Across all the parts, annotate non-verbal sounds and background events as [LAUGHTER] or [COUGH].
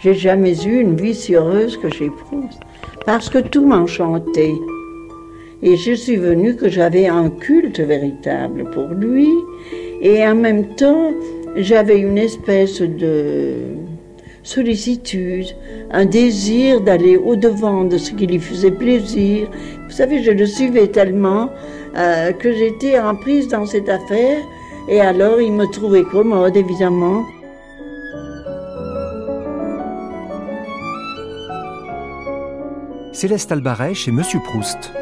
J'ai jamais eu une vie si heureuse que j'ai Proust, parce que tout m'enchantait. Et je suis venue que j'avais un culte véritable pour lui, et en même temps, j'avais une espèce de sollicitude, un désir d'aller au-devant de ce qui lui faisait plaisir. Vous savez, je le suivais tellement euh, que j'étais en prise dans cette affaire, et alors il me trouvait commode, évidemment. Céleste Albaret chez Monsieur Proust,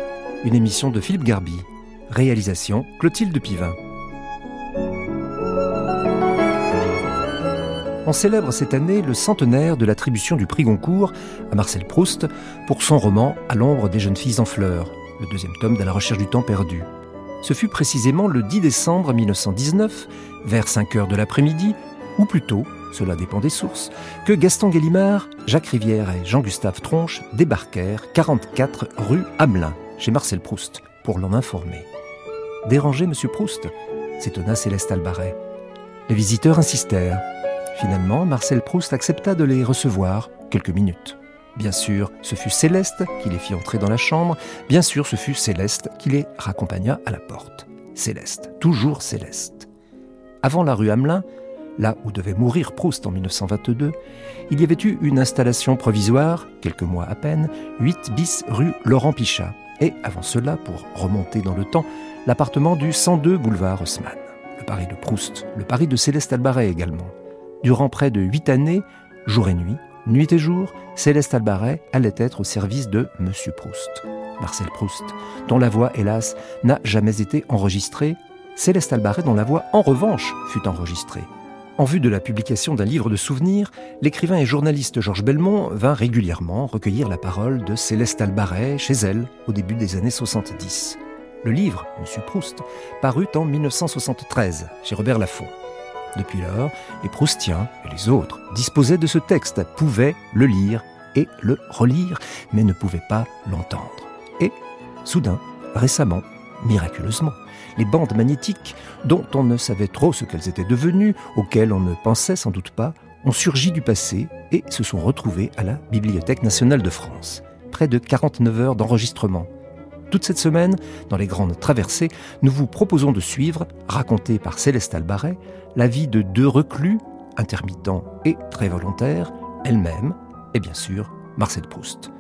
une émission de Philippe Garby. Réalisation Clotilde Pivin. On célèbre cette année le centenaire de l'attribution du prix Goncourt à Marcel Proust pour son roman À l'ombre des jeunes filles en fleurs, le deuxième tome de la recherche du temps perdu. Ce fut précisément le 10 décembre 1919, vers 5 heures de l'après-midi, ou plutôt cela dépend des sources, que Gaston Gallimard, Jacques Rivière et Jean-Gustave Tronche débarquèrent 44 rue Hamelin, chez Marcel Proust, pour l'en informer. Déranger Monsieur Proust s'étonna Céleste Albaret. Les visiteurs insistèrent. Finalement, Marcel Proust accepta de les recevoir quelques minutes. Bien sûr, ce fut Céleste qui les fit entrer dans la chambre. Bien sûr, ce fut Céleste qui les raccompagna à la porte. Céleste, toujours Céleste. Avant la rue Hamelin, là où devait mourir Proust en 1922, il y avait eu une installation provisoire, quelques mois à peine, 8 bis rue Laurent Pichat, et avant cela, pour remonter dans le temps, l'appartement du 102 boulevard Haussmann. Le Paris de Proust, le Paris de Céleste Albaret également. Durant près de huit années, jour et nuit, nuit et jour, Céleste Albaret allait être au service de Monsieur Proust. Marcel Proust, dont la voix, hélas, n'a jamais été enregistrée, Céleste Albaret, dont la voix, en revanche, fut enregistrée. En vue de la publication d'un livre de souvenirs, l'écrivain et journaliste Georges Belmont vint régulièrement recueillir la parole de Céleste Albaret chez elle au début des années 70. Le livre, Monsieur Proust, parut en 1973 chez Robert Laffont. Depuis lors, les Proustiens et les autres disposaient de ce texte, pouvaient le lire et le relire, mais ne pouvaient pas l'entendre. Et, soudain, récemment, miraculeusement, les bandes magnétiques, dont on ne savait trop ce qu'elles étaient devenues, auxquelles on ne pensait sans doute pas, ont surgi du passé et se sont retrouvées à la Bibliothèque nationale de France. Près de 49 heures d'enregistrement. Toute cette semaine, dans les grandes traversées, nous vous proposons de suivre, raconté par Céleste Albaret, la vie de deux reclus, intermittents et très volontaires, elle-même, et bien sûr Marcel Proust.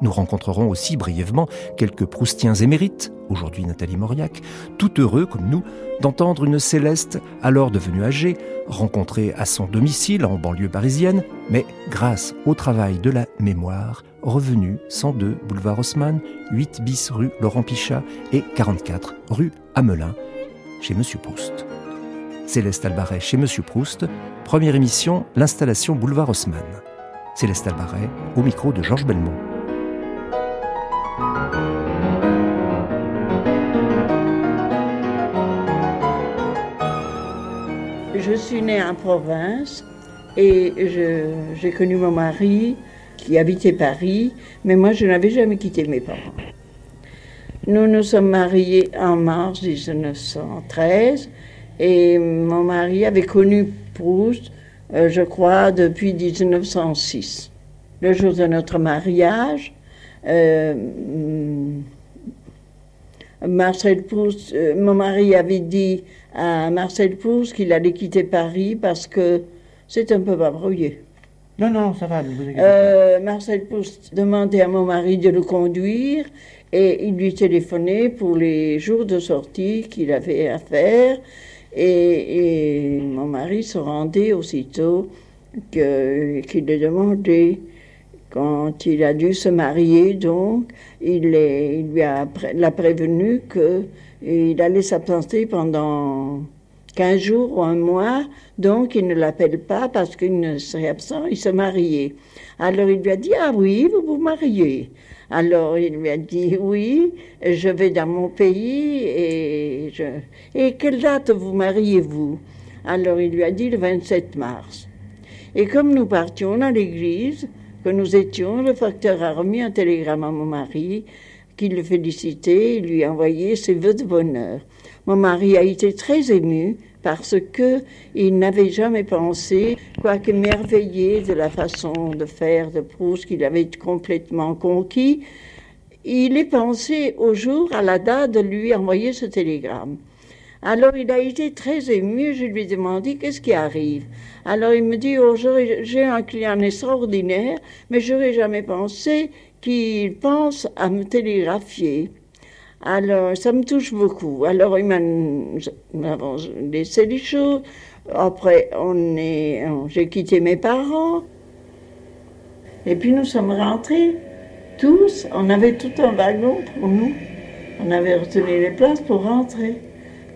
Nous rencontrerons aussi brièvement quelques Proustiens émérites, aujourd'hui Nathalie Mauriac, tout heureux comme nous d'entendre une Céleste, alors devenue âgée, rencontrée à son domicile en banlieue parisienne, mais grâce au travail de la mémoire, revenue 102 boulevard Haussmann, 8 bis rue Laurent Pichat et 44 rue Hamelin, chez Monsieur Proust. Céleste Albaret chez Monsieur Proust, première émission, l'installation boulevard Haussmann. Céleste Albaret, au micro de Georges Belmont. Je suis née en province et j'ai connu mon mari qui habitait Paris, mais moi je n'avais jamais quitté mes parents. Nous nous sommes mariés en mars 1913 et mon mari avait connu Proust, euh, je crois, depuis 1906. Le jour de notre mariage, Marcel Proust, euh, mon mari avait dit à Marcel Proust qu'il allait quitter Paris parce que c'est un peu barbrouillé. Non, non, ça va. Euh, Marcel Proust demandait à mon mari de le conduire et il lui téléphonait pour les jours de sortie qu'il avait à faire. Et, mon mari se rendait aussitôt qu'il le demandait. Quand il a dû se marier, donc, il, lui a l'a prévenu qu'il allait s'absenter pendant 15 jours ou un mois, donc il ne l'appelle pas parce qu'il ne serait absent, il se mariait. Alors il lui a dit, ah oui, vous vous mariez. Alors il lui a dit, oui, je vais dans mon pays et. Et quelle date vous mariez-vous? Alors il lui a dit le 27 mars. Et comme nous partions à l'église, que nous étions, le facteur a remis un télégramme à mon mari qui le félicitait et lui a envoyé ses voeux de bonheur. Mon mari a été très ému parce que il n'avait jamais pensé, quoique merveillé de la façon de faire de Proust qu'il avait complètement conquis, il est pensé au jour, à la date de lui envoyer ce télégramme. Alors il a été très ému, je lui ai demandé qu'est-ce qui arrive? Alors il me dit, oh, j'ai un client extraordinaire, mais je n'aurais jamais pensé qu'il pense à me télégraphier. Alors, ça me touche beaucoup. Alors, il m'a, laissé les choses. Après, on j'ai quitté mes parents. Et puis, nous sommes rentrés tous. On avait tout un wagon pour nous. On avait retenu les places pour rentrer.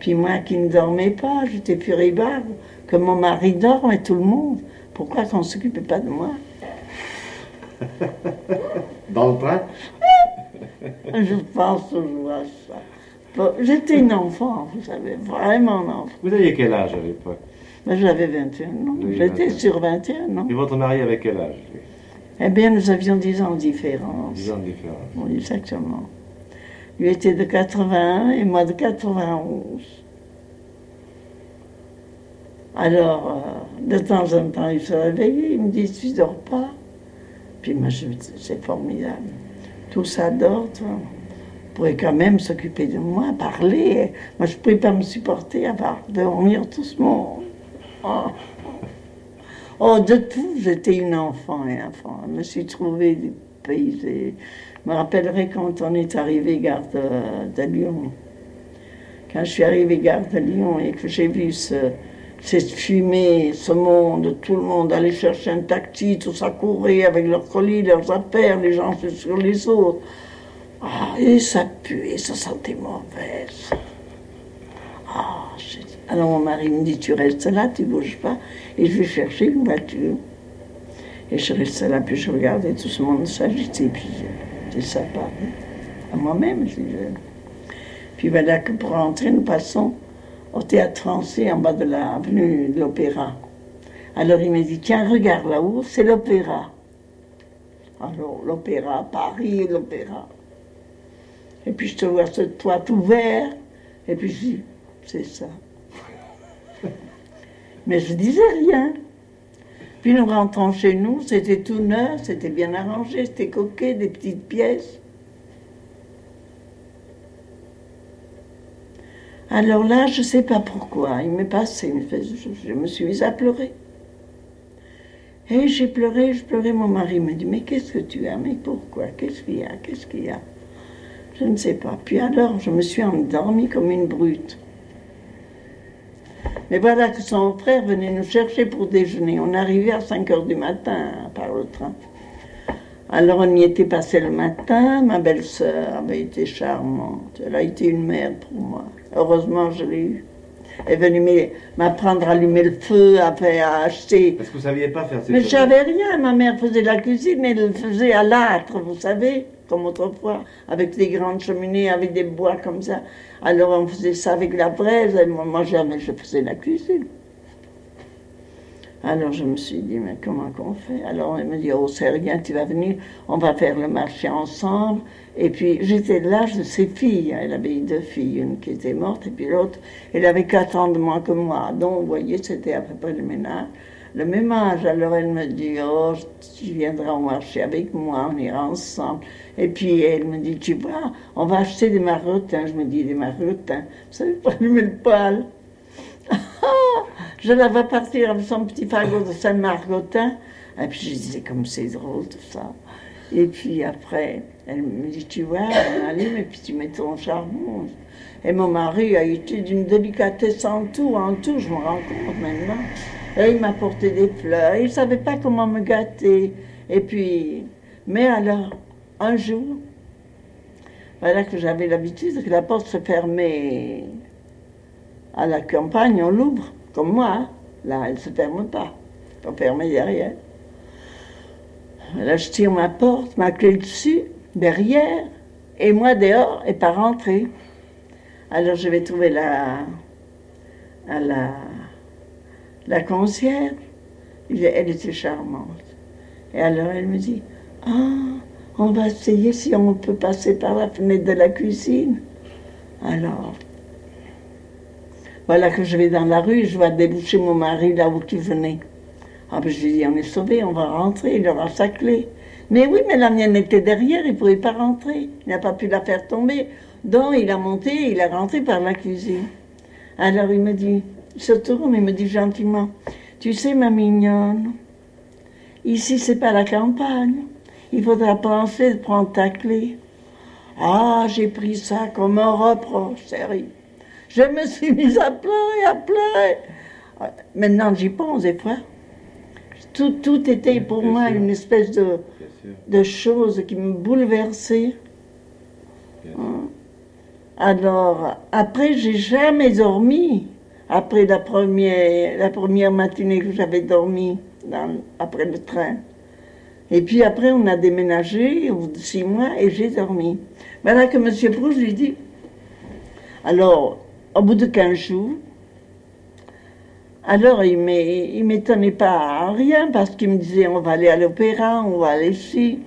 Puis moi qui ne dormais pas, j'étais furibard que mon mari dorme et tout le monde. Pourquoi qu'on ne s'occupait pas de moi? [LAUGHS] Dans le train? [LAUGHS] Je pense toujours à ça. J'étais une enfant, vous savez, vraiment un enfant. Vous aviez quel âge à l'époque? Ben, J'avais 21 ans. J'étais sur 21 ans. Et votre mari avait quel âge Eh bien, nous avions 10 ans de différence. 10 ans de différence. Oui, exactement. Lui était de 81 et moi de 91. Alors, euh, de temps en temps, il se réveillait, il me dit, tu dors pas Puis moi, je c'est formidable. Tout ça dort, toi. Quand même s'occuper de moi, parler. Moi, je ne pouvais pas me supporter à part dormir tout ce monde. Oh. oh de tout, j'étais une enfant et enfant. Je me suis trouvée Je me rappellerai quand on est arrivé gare de, Lyon. Quand je suis arrivé gare de Lyon et que j'ai vu ce, cette fumée, ce monde, tout le monde allait chercher un taxi, tout ça courait avec leurs colis, leurs affaires, les gens sur les autres. Ah, et ça puait, ça sentait mauvaise. Ah, alors mon mari me dit, tu restes là, tu bouges pas, et je vais chercher une voiture. Et je restais là, puis je regardais tout ce monde s'agiter, puis c'est ça à moi-même. Puis voilà que pour rentrer, nous passons au théâtre français en bas de l'avenue de l'Opéra. Alors il m'a dit, tiens, regarde là-haut, c'est l'Opéra. Alors l'Opéra, Paris, l'Opéra. Et puis je te vois ce toit ouvert, et puis je dis, c'est ça. [LAUGHS] Mais je disais rien. Puis nous rentrons chez nous, c'était tout neuf, c'était bien arrangé, c'était coquet, des petites pièces. Alors là, je ne sais pas pourquoi, il m'est passé, je, me suis mise à pleurer. Et j'ai pleuré, je pleurais, mon mari me dit, mais qu'est-ce que tu as Mais pourquoi Qu'est-ce qu'il y a Qu'est-ce qu'il y a? Je ne sais pas. Puis alors, je me suis endormie comme une brute. Mais voilà que son frère venait nous chercher pour déjeuner. On arrivait à 5 heures du matin par le train. Alors on y était passé le matin. Ma belle-sœur avait été charmante. Elle a été une mère pour moi. Heureusement, je l'ai eue. Elle est venue m'apprendre à allumer le feu, à, à acheter. Parce que vous ne saviez pas faire ces Mais j'avais rien. Ma mère faisait la cuisine, mais elle le faisait à l'âtre, vous savez, comme autrefois, avec des grandes cheminées, avec des bois comme ça. Alors on faisait ça avec la braise, et moi jamais je faisais la cuisine. Alors je me suis dit, mais comment qu'on fait? Alors elle me dit, oh c'est rien, tu vas venir, on va faire le marché ensemble. Et puis j'étais de l'âge de ses filles, elle avait deux filles, une qui était morte et puis l'autre, elle avait quatre ans de moins que moi. Donc vous voyez, c'était à peu près le ménage le même âge. Alors elle me dit, oh, tu viendras au marché avec moi, on ira ensemble. Et puis elle me dit, tu vois, on va acheter des marotins. Je me dis, des marotins, vous savez pas allumer le poêle. [LAUGHS] je la vois partir avec son petit fagot de Saint-Margotin. Et puis je disais, comme c'est drôle tout ça. Et puis après, elle me dit, tu vois, on allume et puis tu mets ton charbon. Et mon mari a été d'une délicatesse en tout, en tout, je me rends compte maintenant. Et il m'apportait des fleurs. Il ne savait pas comment me gâter. Et puis, mais alors, un jour, voilà que j'avais l'habitude que la porte se fermait à la campagne, on l'ouvre, comme moi. hein. Là, elle ne se ferme pas. On ferme derrière. Là, je tire ma porte, ma clé dessus, derrière, et moi dehors, et pas rentrer. Alors, je vais trouver la, à la, la concierge. Elle était charmante. Et alors, elle me dit Ah, on va essayer si on peut passer par la fenêtre de la cuisine. Alors, voilà que je vais dans la rue, je vois déboucher mon mari là où tu venais. Ah ben je lui dis, on est sauvé, on va rentrer, il aura sa clé. Mais oui, mais la mienne était derrière, il ne pouvait pas rentrer. Il n'a pas pu la faire tomber. Donc il a monté, il est rentré par la cuisine. Alors il me dit, se tourne, il me dit gentiment, tu sais ma mignonne, ici c'est pas la campagne. Il faudra penser de prendre ta clé. Ah, j'ai pris ça comme un reproche, sérieux. Je me suis mise à pleurer, à pleurer. Maintenant, j'y pense des fois. Tout, tout était pour bien moi sûr. une espèce de, chose qui me bouleversait. Bien Hein. Alors, après, j'ai jamais dormi. Après la première, matinée que j'avais dormi après le train. Et puis après, on a déménagé au bout de six mois et j'ai dormi. Voilà que M. Proust lui dit. Alors, au bout de 15 jours, alors il il m'étonnait pas à rien parce qu'il me disait on va aller à l'opéra, on va aller ici.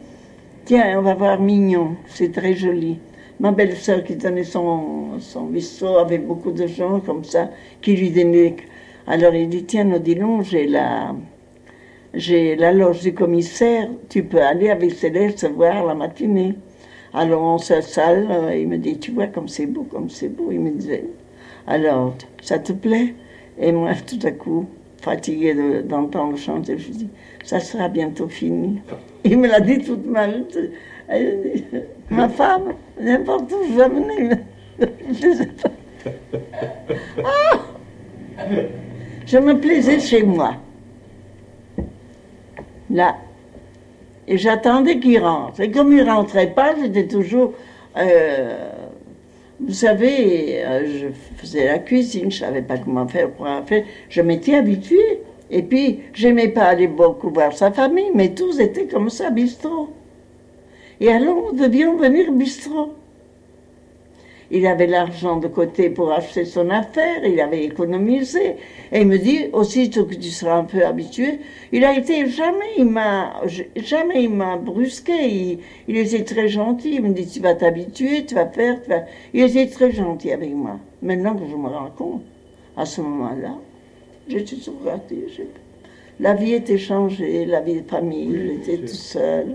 Tiens, on va voir Mignon, c'est très joli. Ma belle-sœur qui tenait son, son bistrot avec beaucoup de gens comme ça, qui lui donnaient. Alors il dit Tiens, donc, j'ai la, j'ai la loge du commissaire, tu peux aller avec Céleste voir la matinée. Alors on s'installe, euh, il me dit Tu vois comme c'est beau, comme c'est beau. Il me disait Alors, ça te plaît? Et moi, [LAUGHS] tout à coup, fatiguée de- d'entendre chanter, je dis Ça sera bientôt fini. Il me l'a dit toute mal. Ma femme, n'importe où je mener. [LAUGHS] Je sais pas. Ah je me plaisais chez moi. Là. Et j'attendais qu'il rentre. Et comme il rentrait pas, j'étais toujours. euh, vous savez, euh, je faisais la cuisine, je savais pas comment faire faire. Je m'étais habituée. Et puis, j'aimais pas aller beaucoup voir sa famille, mais tous étaient comme ça, bistrot. Et alors, nous devions venir bistrot. Il avait l'argent de côté pour acheter son affaire, il avait économisé. Et il me dit, aussitôt que tu seras un peu habitué, il a été, jamais il m'a, jamais il m'a brusqué, il, il était très gentil. Il me dit, tu vas t'habituer, tu vas faire, tu vas... Il était très gentil avec moi. Maintenant que je me rends compte, à ce moment-là, j'étais tout j'ai- La vie était changée, la vie de famille, Oui, j'étais tout seul.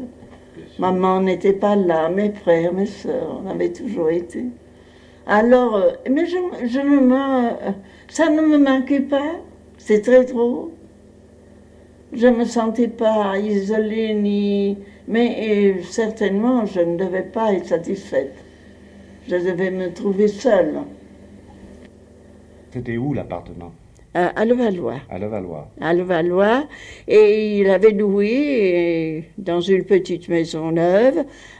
Maman n'était pas là, mes frères, mes sœurs, on avait toujours été. Alors, euh, mais je, je ne me, ça ne me manquait pas, c'est très drôle. Je ne me sentais pas isolée ni, mais euh, certainement je ne devais pas être satisfaite. Je devais me trouver seule. C'était où l'appartement? À, à Levallois. À Levallois. à Levallois et il avait loué euh, dans une petite maison neuve,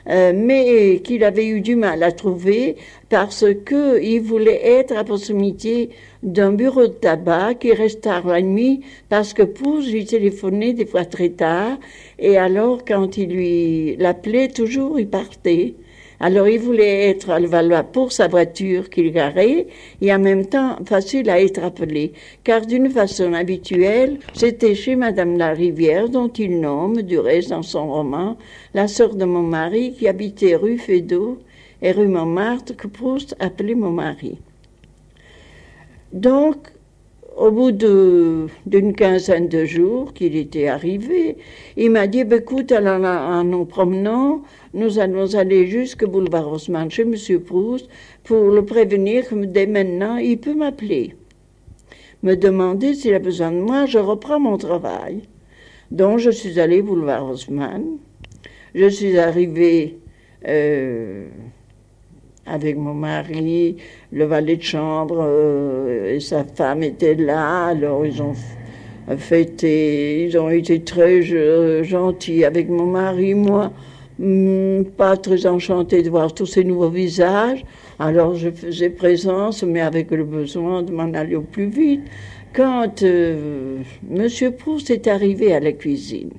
euh, mais qu'il avait eu du mal à trouver parce que il voulait être à proximité d'un bureau de tabac qui reste tard la nuit parce que Pouce lui téléphonait des fois très tard et alors quand il lui l'appelait toujours il partait. Alors il voulait être à Levallois pour sa voiture qu'il garait et en même temps facile à être appelé, car d'une façon habituelle, c'était chez Madame la Rivière, dont il nomme, du reste dans son roman, la sœur de mon mari qui habitait rue Fédot et rue Montmartre que Proust appelait mon mari. Donc, au bout d'une quinzaine de jours qu'il était arrivé, il m'a dit, Ben, écoute, en, nous promenant, nous allons aller jusqu'au boulevard Haussmann chez M. Proust pour le prévenir que dès maintenant, il peut m'appeler. Me demander s'il a besoin de moi, je reprends mon travail. Donc, je suis allée boulevard Haussmann. Je suis arrivée euh, avec mon mari, le valet de chambre euh, et sa femme étaient là. Alors, ils ont fêté, ils ont été très gentils avec mon mari, moi. Hmm, pas très enchantée de voir tous ces nouveaux visages. Alors je faisais présence, mais avec le besoin de m'en aller au plus vite. Quand euh, Monsieur Proust est arrivé à la cuisine,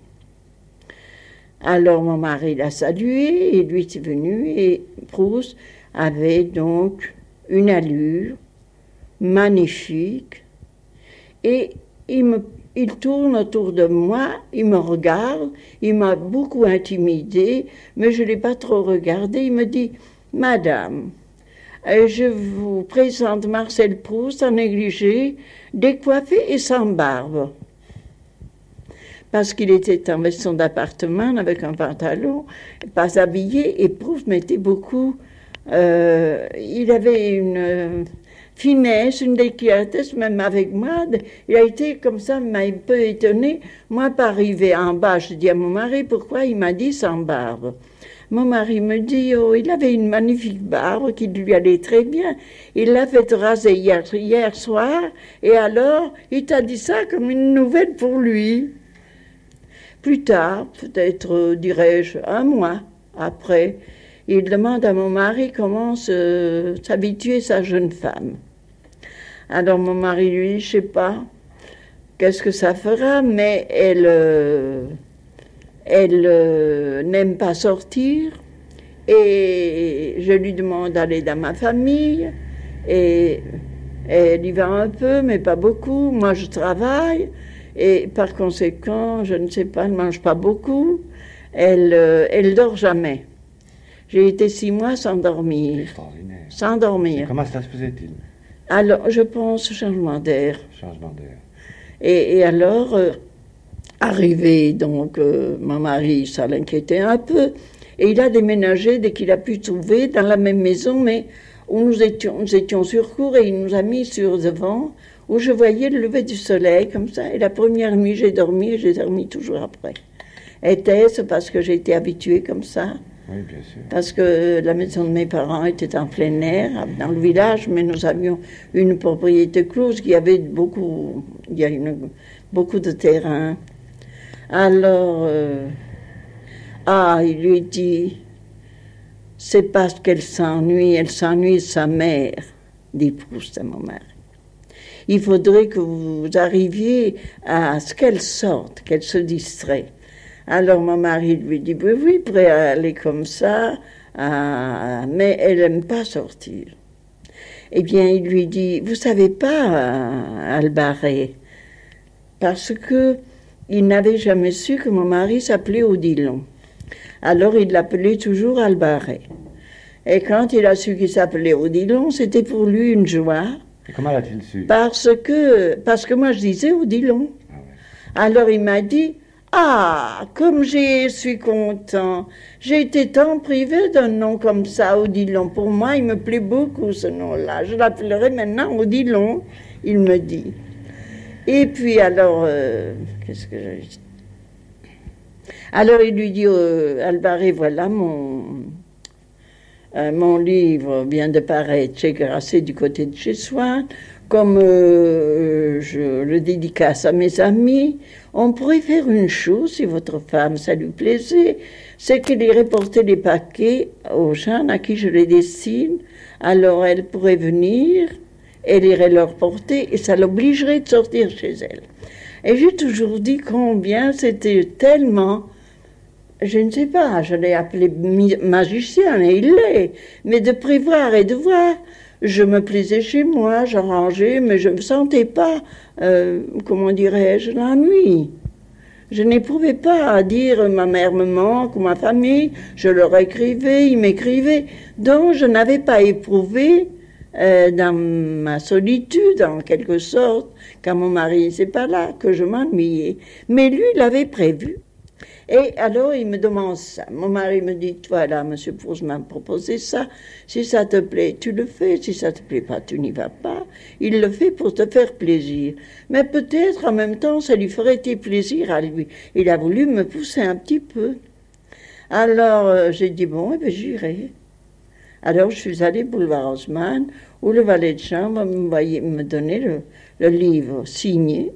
alors mon mari l'a salué et lui est venu et Proust avait donc une allure magnifique et il me il tourne autour de moi, il me regarde, il m'a beaucoup intimidé, mais je ne l'ai pas trop regardé. Il me dit Madame, euh, je vous présente Marcel Proust en négligé, décoiffé et sans barbe. Parce qu'il était en maison d'appartement avec un pantalon, pas habillé, et Proust mettait beaucoup. Euh, il avait une finesse, une délicatesse, même avec moi. Il a été comme ça, m'a un peu étonné. Moi, pas arrivé en bas, je dis à mon mari pourquoi il m'a dit sans barbe? Mon mari me dit, oh, il avait une magnifique barbe qui lui allait très bien. Il l'a fait raser hier, hier soir, et alors, il t'a dit ça comme une nouvelle pour lui. Plus tard, peut-être, dirais-je, un mois après, il demande à mon mari comment s'habituer sa jeune femme. Alors mon mari, lui, je sais pas qu'est-ce que ça fera, mais elle, euh, elle euh, n'aime pas sortir. Et je lui demande d'aller dans ma famille. Et elle y va un peu, mais pas beaucoup. Moi, je travaille. Et par conséquent, je ne sais pas, elle ne mange pas beaucoup. Elle, euh, elle dort jamais. J'ai été six mois sans dormir. Extraordinaire. Sans dormir. comment ça se faisait-il? Alors, je pense changement d'air. Changement d'air. Et, alors, euh, arrivé, donc, euh, mon mari, ça l'inquiétait un peu. Et il a déménagé dès qu'il a pu trouver dans la même maison, mais où nous étions, nous étions sur cours et il nous a mis sur devant, où je voyais le lever du soleil comme ça. Et la première nuit, j'ai dormi et j'ai dormi toujours après. Était-ce parce que j'étais habituée comme ça? Oui, bien sûr. Parce que la maison de mes parents était en plein air, dans le village, mais nous avions une propriété close qui avait beaucoup, il y a beaucoup de terrain. Alors, euh, ah, il lui dit, c'est parce qu'elle s'ennuie, elle s'ennuie sa mère, dit Proust à mon mari. Il faudrait que vous arriviez à ce qu'elle sorte, qu'elle se distrait. Alors mon mari lui dit, oui, oui, prêt à aller comme ça, mais elle n'aime pas sortir. Eh bien, il lui dit, vous savez pas, Albaré, parce que il n'avait jamais su que mon mari s'appelait Odilon. Alors il l'appelait toujours Albaré. Et quand il a su qu'il s'appelait Odilon, c'était pour lui une joie. Et comment l'a-t-il su? Parce que, parce que moi je disais Odilon. Ah Alors il m'a dit, ah, comme je suis content. J'ai été tant privé d'un nom comme ça, Odilon. Pour moi, il me plaît beaucoup ce nom-là. Je l'appellerai maintenant Odilon, il me dit. Et puis alors, euh, qu'est-ce que j'ai Alors il lui dit, euh, voilà mon, euh, mon livre vient de paraître chez Grasset du côté de chez Soi comme euh, je le dédicace à mes amis, on pourrait faire une chose, si votre femme, ça lui plaisait, c'est qu'elle irait porter les paquets aux gens à qui je les dessine. Alors elle pourrait venir, elle irait leur porter et ça l'obligerait de sortir chez elle. Et j'ai toujours dit combien c'était tellement, je ne sais pas, je l'ai appelé magicien et il l'est, mais de prévoir et de voir je me plaisais chez moi, j'arrangeais, mais je ne sentais pas, euh, comment dirais-je, la nuit. Je n'éprouvais pas à dire ma mère me manque ou ma famille, je leur écrivais, ils m'écrivaient. Donc je n'avais pas éprouvé euh, dans ma solitude, en quelque sorte, quand mon mari n'était pas là, que je m'ennuyais. Mais lui, il avait prévu. Et alors, il me demande ça. Mon mari me dit, voilà, monsieur Proust m'a proposé ça. Si ça te plaît, tu le fais. Si ça te plaît pas, tu n'y vas pas. Il le fait pour te faire plaisir. Mais peut-être, en même temps, ça lui ferait plaisir à lui. Il a voulu me pousser un petit peu. Alors, euh, j'ai dit, bon, eh bien, j'irai. Alors, je suis allée boulevard Haussmann, où le valet de chambre me, me donnait le livre signé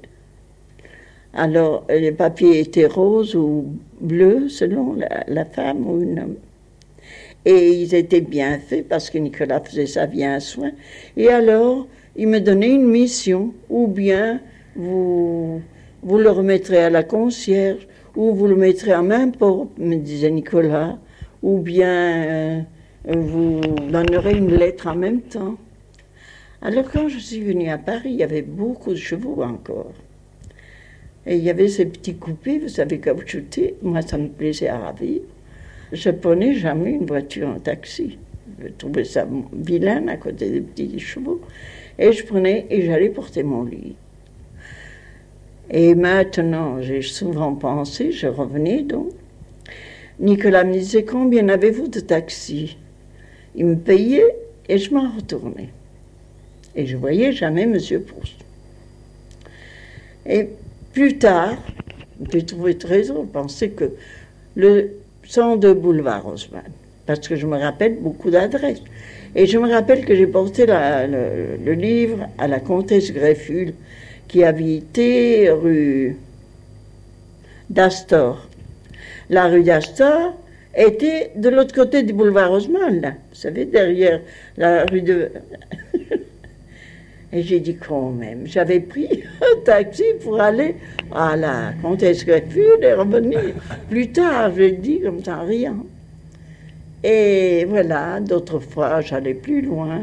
Alors, les papiers étaient roses ou bleus, selon la, femme ou une homme. Et ils étaient bien faits parce que Nicolas faisait ça bien à soin. Et alors, il me donnait une mission, ou bien vous, vous le remettrez à la concierge, ou vous le mettrez à main porte, me disait Nicolas, ou bien euh, vous donnerez une lettre en même temps. Alors quand je suis venue à Paris, il y avait beaucoup de chevaux encore. Et il y avait ces petits coupés, vous savez, caoutchoutés. Moi, ça me plaisait à ravir. Je prenais jamais une voiture en taxi. Je trouvais ça vilain à côté des petits chevaux. Et je prenais et j'allais porter mon lit. Et maintenant, j'ai souvent pensé, je revenais donc. Nicolas me disait Combien avez-vous de taxi Il me payait et je m'en retournais. Et je voyais jamais M. Proust. Et plus tard, j'ai trouvé très drôle penser que le 102 boulevard Haussmann, parce que je me rappelle beaucoup d'adresses. Et je me rappelle que j'ai porté le, livre à la comtesse Grefful, qui habitait rue d'Astor. La rue d'Astor était de l'autre côté du boulevard Haussmann, là. Vous savez, derrière la rue de... [LAUGHS] Et j'ai dit quand même, j'avais pris [LAUGHS] un taxi pour aller à la comtesse Greffule et revenir plus tard, j'ai dit comme ça, rien. Et voilà, d'autres fois, j'allais plus loin.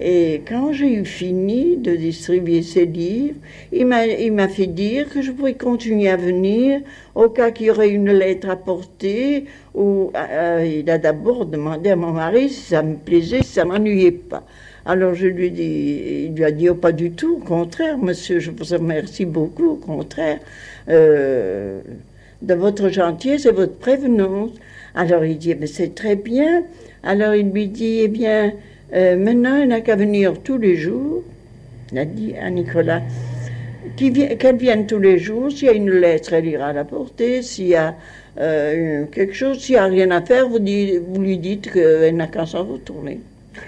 Et quand j'ai eu fini de distribuer ces livres, il m'a fait dire que je pourrais continuer à venir au cas qu'il y aurait une lettre à porter. Ou, euh, il a d'abord demandé à mon mari si ça me plaisait, si ça m'ennuyait pas. Alors je lui dis, il lui a dit oh, pas du tout, au contraire, monsieur, je vous remercie beaucoup, au contraire, euh, de votre gentillesse et votre prévenance. Alors il dit, mais c'est très bien. Alors il lui dit, eh bien, euh, maintenant il n'a qu'à venir tous les jours. Il a dit à Nicolas, qu'elle vienne tous les jours. S'il y a une lettre, elle ira la porter. S'il y a euh, quelque chose, s'il n'y a rien à faire, vous, vous lui dites qu'elle n'a qu'à s'en retourner.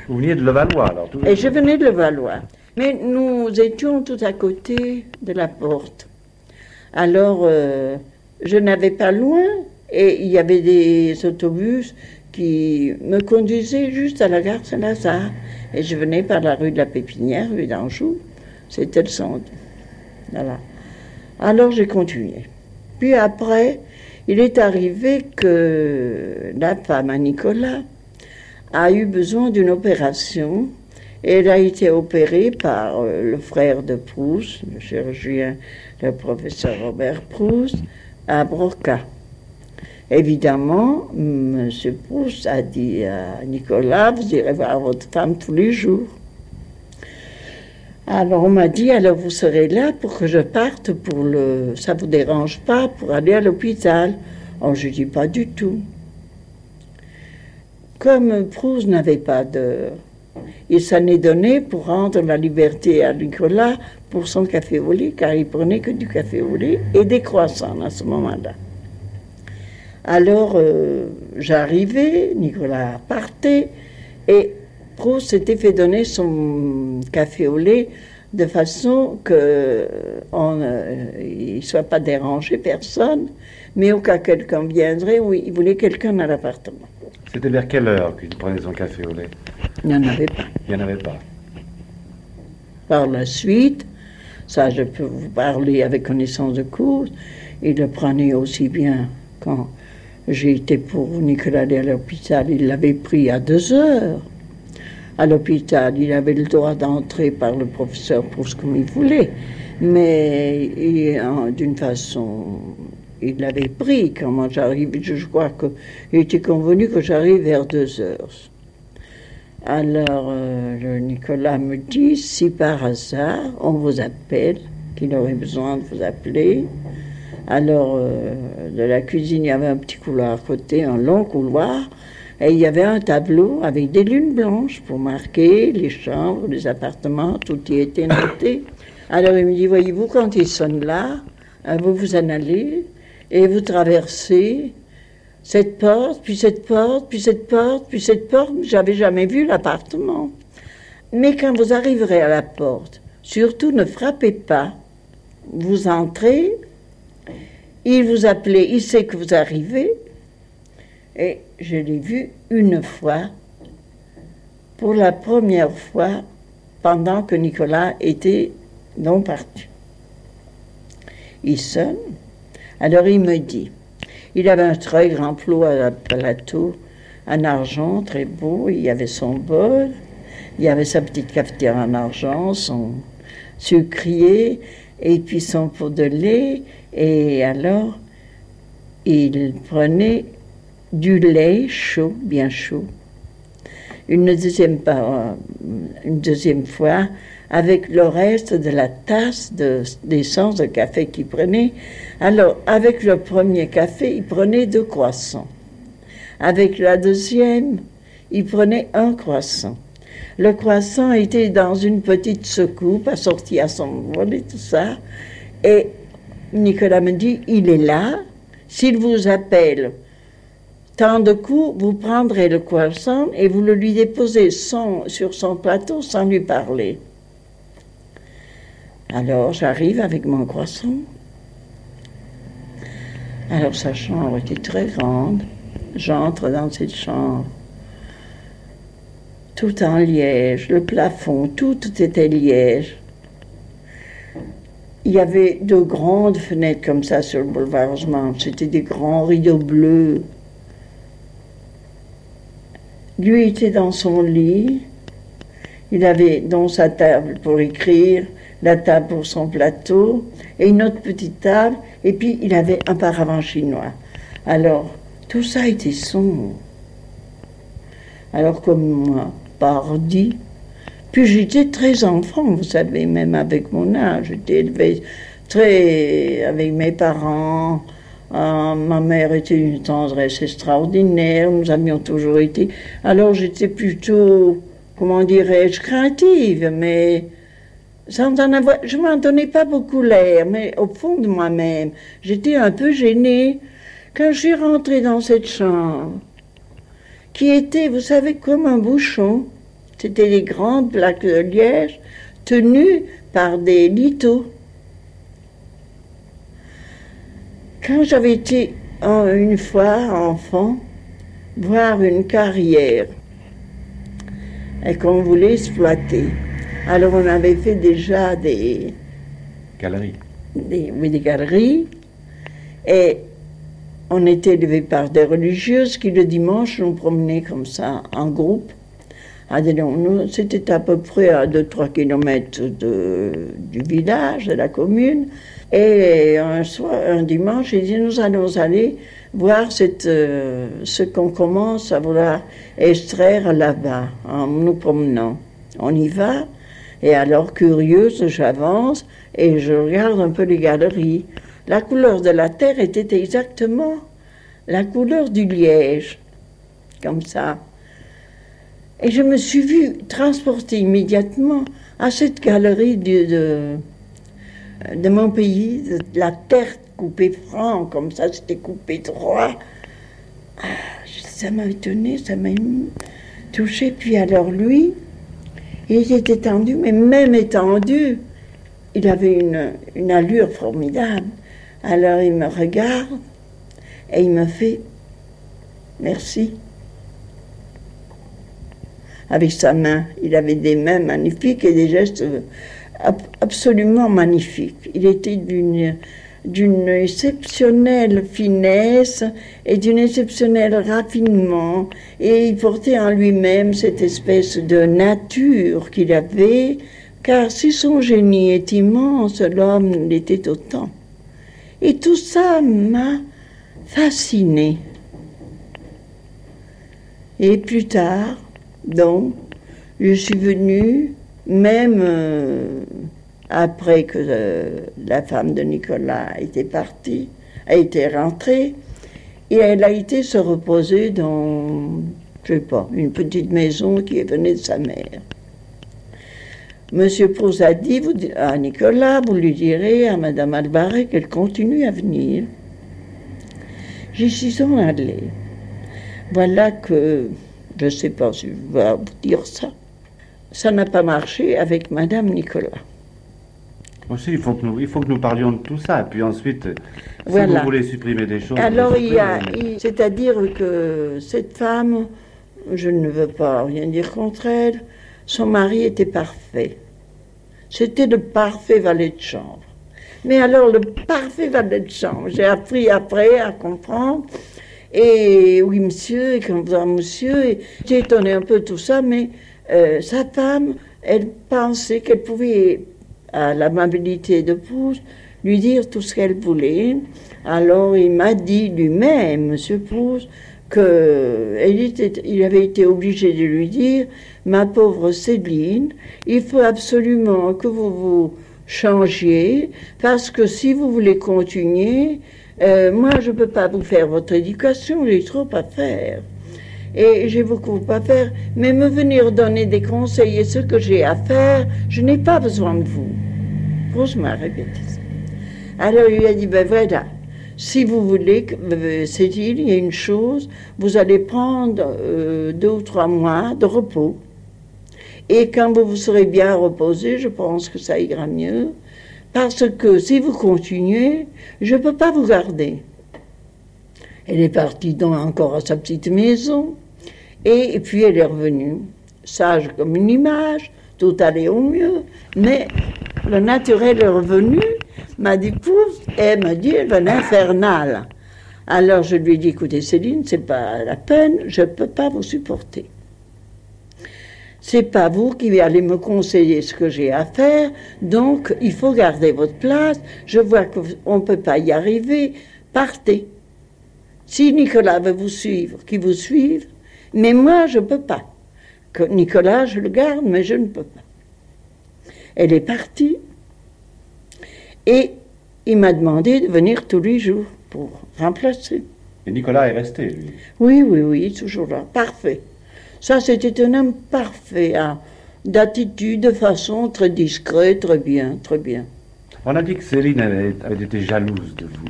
Vous veniez de Levallois alors Et je venais de Levallois. Mais nous étions tout à côté de la porte. Alors, euh, je n'avais pas loin et il y avait des autobus qui me conduisaient juste à la gare Saint-Lazare. Et je venais par la rue de la Pépinière, rue d'Anjou. C'était le centre. Voilà. Alors j'ai continué. Puis après, il est arrivé que la femme à Nicolas a eu besoin d'une opération. Et elle a été opérée par euh, le frère de Proust, le chirurgien, le professeur Robert Proust, à Broca. Évidemment, M. Proust a dit à Nicolas, vous irez voir votre femme tous les jours. Alors on m'a dit, alors vous serez là pour que je parte pour le... Ça vous dérange pas pour aller à l'hôpital Oh, je dis pas du tout. Comme Proust n'avait pas d'heure, il s'en est donné pour rendre la liberté à Nicolas pour son café au lait, car il prenait que du café au lait et des croissants à ce moment-là. Alors euh, j'arrivais, Nicolas partait, et Proust s'était fait donner son café au lait de façon qu'il ne soit pas dérangé, personne, mais au cas quelqu'un viendrait, oui, il voulait quelqu'un dans l'appartement. C'était vers quelle heure qu'il prenait son café au lait? Il n'y en avait pas. Il n'y en avait pas. Par la suite, ça je peux vous parler avec connaissance de cause, il le prenait aussi bien quand j'ai été pour Nicolas aller à l'hôpital, il l'avait pris à deux heures. À l'hôpital, il avait le droit d'entrer par le professeur pour ce qu'il voulait, mais d'une façon il l'avait pris quand j'arrive. Je crois qu'il était convenu que j'arrive vers deux heures. Alors euh, Nicolas me dit, si par hasard on vous appelle, qu'il aurait besoin de vous appeler. Alors euh, de la cuisine, il y avait un petit couloir à côté, un long couloir, et il y avait un tableau avec des lunes blanches pour marquer les chambres, les appartements, tout y était noté. Alors il me dit, voyez-vous, quand il sonne là, euh, vous vous en allez, et vous traversez cette porte, puis cette porte, puis cette porte, puis cette porte. J'avais jamais vu l'appartement. Mais quand vous arriverez à la porte, surtout ne frappez pas. Vous entrez il vous appelait, il sait que vous arrivez. Et je l'ai vu une fois, pour la première fois, pendant que Nicolas était non parti. Il sonne. Alors il me dit, il avait un très grand plot à plateau, en argent, très beau. Il y avait son bol, il y avait sa petite cafetière en argent, son sucrier, et puis son pot de lait. Et alors, il prenait du lait chaud, bien chaud. Une deuxième, une deuxième fois, avec le reste de la tasse d'essence de, de café qu'il prenait. Alors, avec le premier café, il prenait deux croissants. Avec la deuxième, il prenait un croissant. Le croissant était dans une petite secoupe, assortie à son bol et tout ça. Et Nicolas me dit, il est là. S'il vous appelle tant de coups, vous prendrez le croissant et vous le lui déposez sur son plateau sans lui parler. Alors j'arrive avec mon croissant. Alors sa chambre était très grande. J'entre dans cette chambre. Tout en liège, le plafond, tout, était liège. Il y avait de grandes fenêtres comme ça sur le boulevard Haussmann. C'était des grands rideaux bleus. Lui était dans son lit. Il avait dans sa table pour écrire, la table pour son plateau et une autre petite table. Et puis il avait un paravent chinois. Alors, tout ça était sombre. Alors comme moi, pardi. Puis j'étais très enfant, vous savez, même avec mon âge. J'étais élevée très avec mes parents. Ah, ma mère était une tendresse extraordinaire. Nous avions toujours été. Alors j'étais plutôt, comment dirais-je, craintive, mais sans en avoir. Je m'en donnais pas beaucoup l'air, mais au fond de moi-même, j'étais un peu gênée. Quand je suis rentrée dans cette chambre, qui était, vous savez, comme un bouchon, c'était des grandes plaques de liège tenues par des lithos. Quand j'avais été une fois enfant voir une carrière et qu'on voulait exploiter, alors on avait fait déjà des galeries. oui, des galeries. Et on était élevés par des religieuses qui le dimanche nous promenaient comme ça en groupe. C'était à peu près à 2-3 kilomètres du village, de la commune. Et un soir, un dimanche, il dit nous allons aller voir cette, euh, ce qu'on commence à vouloir extraire là-bas en nous promenant. On y va, et alors curieuse, j'avance et je regarde un peu les galeries. La couleur de la terre était exactement la couleur du liège, comme ça. Et je me suis vue transportée immédiatement à cette galerie de, de, mon pays, la terre coupée franc, comme ça, c'était coupé droit. Ah, ça m'a étonné, ça m'a touché. Puis alors lui, il était étendu, mais même étendu, il avait une, une allure formidable. Alors il me regarde et il me fait merci. Avec sa main, il avait des mains magnifiques et des gestes absolument magnifiques. Il était d'une d'une exceptionnelle finesse et d'une exceptionnel raffinement, et il portait en lui-même cette espèce de nature qu'il avait, car si son génie est immense, l'homme l'était autant. Et tout ça m'a fasciné. Et plus tard, donc, je suis venue, même euh, après que euh, la femme de Nicolas était partie, a été rentrée, et elle a été se reposer dans, je sais pas, une petite maison qui venait de sa mère. Monsieur Proust a dit à Nicolas, vous lui direz à Madame Albaret qu'elle continue à venir. J'y suis en allée. Voilà que, je ne sais pas si je vais vous dire ça, ça n'a pas marché avec Madame Nicolas. Aussi, il faut, que nous, il faut que nous parlions de tout ça. Et puis ensuite, si vous voulez supprimer des choses. Alors, il y a, c'est-à-dire que cette femme, je ne veux pas rien dire contre elle, son mari était parfait. C'était le parfait valet de chambre. Mais alors, le parfait valet de chambre, j'ai appris après à comprendre. Et oui, monsieur, et comme ça, monsieur, j'ai étonné un peu tout ça, mais euh, sa femme, elle pensait qu'elle pouvait, à l'amabilité de Proust, lui dire tout ce qu'elle voulait. Alors il m'a dit lui-même, monsieur Proust, que elle était- il avait été obligé de lui dire, ma pauvre Céline, il faut absolument que vous vous changiez, parce que si vous voulez continuer, euh, moi je ne peux pas vous faire votre éducation, j'ai trop à faire. Et j'ai beaucoup à faire, mais me venir donner des conseils et ce que j'ai à faire, je n'ai pas besoin de vous. Répété ça. Alors il lui a dit, ben voilà, si vous voulez, que- euh, Cécile, il y a une chose, vous allez prendre euh, deux ou trois mois de repos. Et quand vous vous serez bien reposé, je pense que ça ira mieux. Parce que si vous continuez, je ne peux pas vous garder. Elle est partie donc encore à sa petite maison. Et, puis elle est revenue, sage comme une image, tout allait au mieux. Mais le naturel est revenu, m'a dit pouf, et m'a dit, elle va l'infernal. Alors je lui ai dit, écoutez Céline, c'est pas la peine, je ne peux pas vous supporter. C'est pas vous qui allez me conseiller ce que j'ai à faire, donc il faut garder votre place. Je vois qu'on ne peut pas y arriver, partez. Si Nicolas veut vous suivre, qu'il vous suive, mais moi je ne peux pas. Nicolas, je le garde, mais je ne peux pas. Elle est partie et il m'a demandé de venir tous les jours pour remplacer. Et Nicolas est resté, lui. Oui, oui, oui, toujours là, parfait. Ça, c'était un homme parfait, hein, d'attitude, de façon très discret, très bien, très bien. On a dit que Céline avait, avait été jalouse de vous.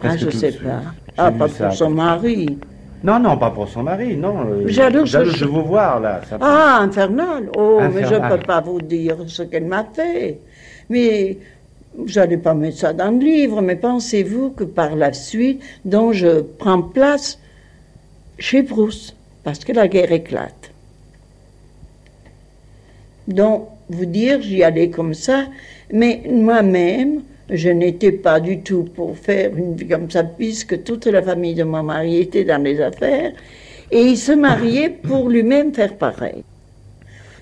Ah, je de sais pas. Ah, pas pour son mari. Non, non, pas pour son mari, non. euh, Jalouse, jalouse je- de vous voir, là. ça- Ah, infernal. Oh, mais je ne peux pas vous dire ce qu'elle m'a fait. Mais vous n'allez pas mettre ça dans le livre, mais pensez-vous que par la suite, dont je prends place chez Proust, parce que la guerre éclate. Donc, vous dire, j'y allais comme ça, mais moi-même, je n'étais pas du tout pour faire une vie comme ça, puisque toute la famille de mon mari était dans les affaires, et il se mariait pour lui-même faire pareil.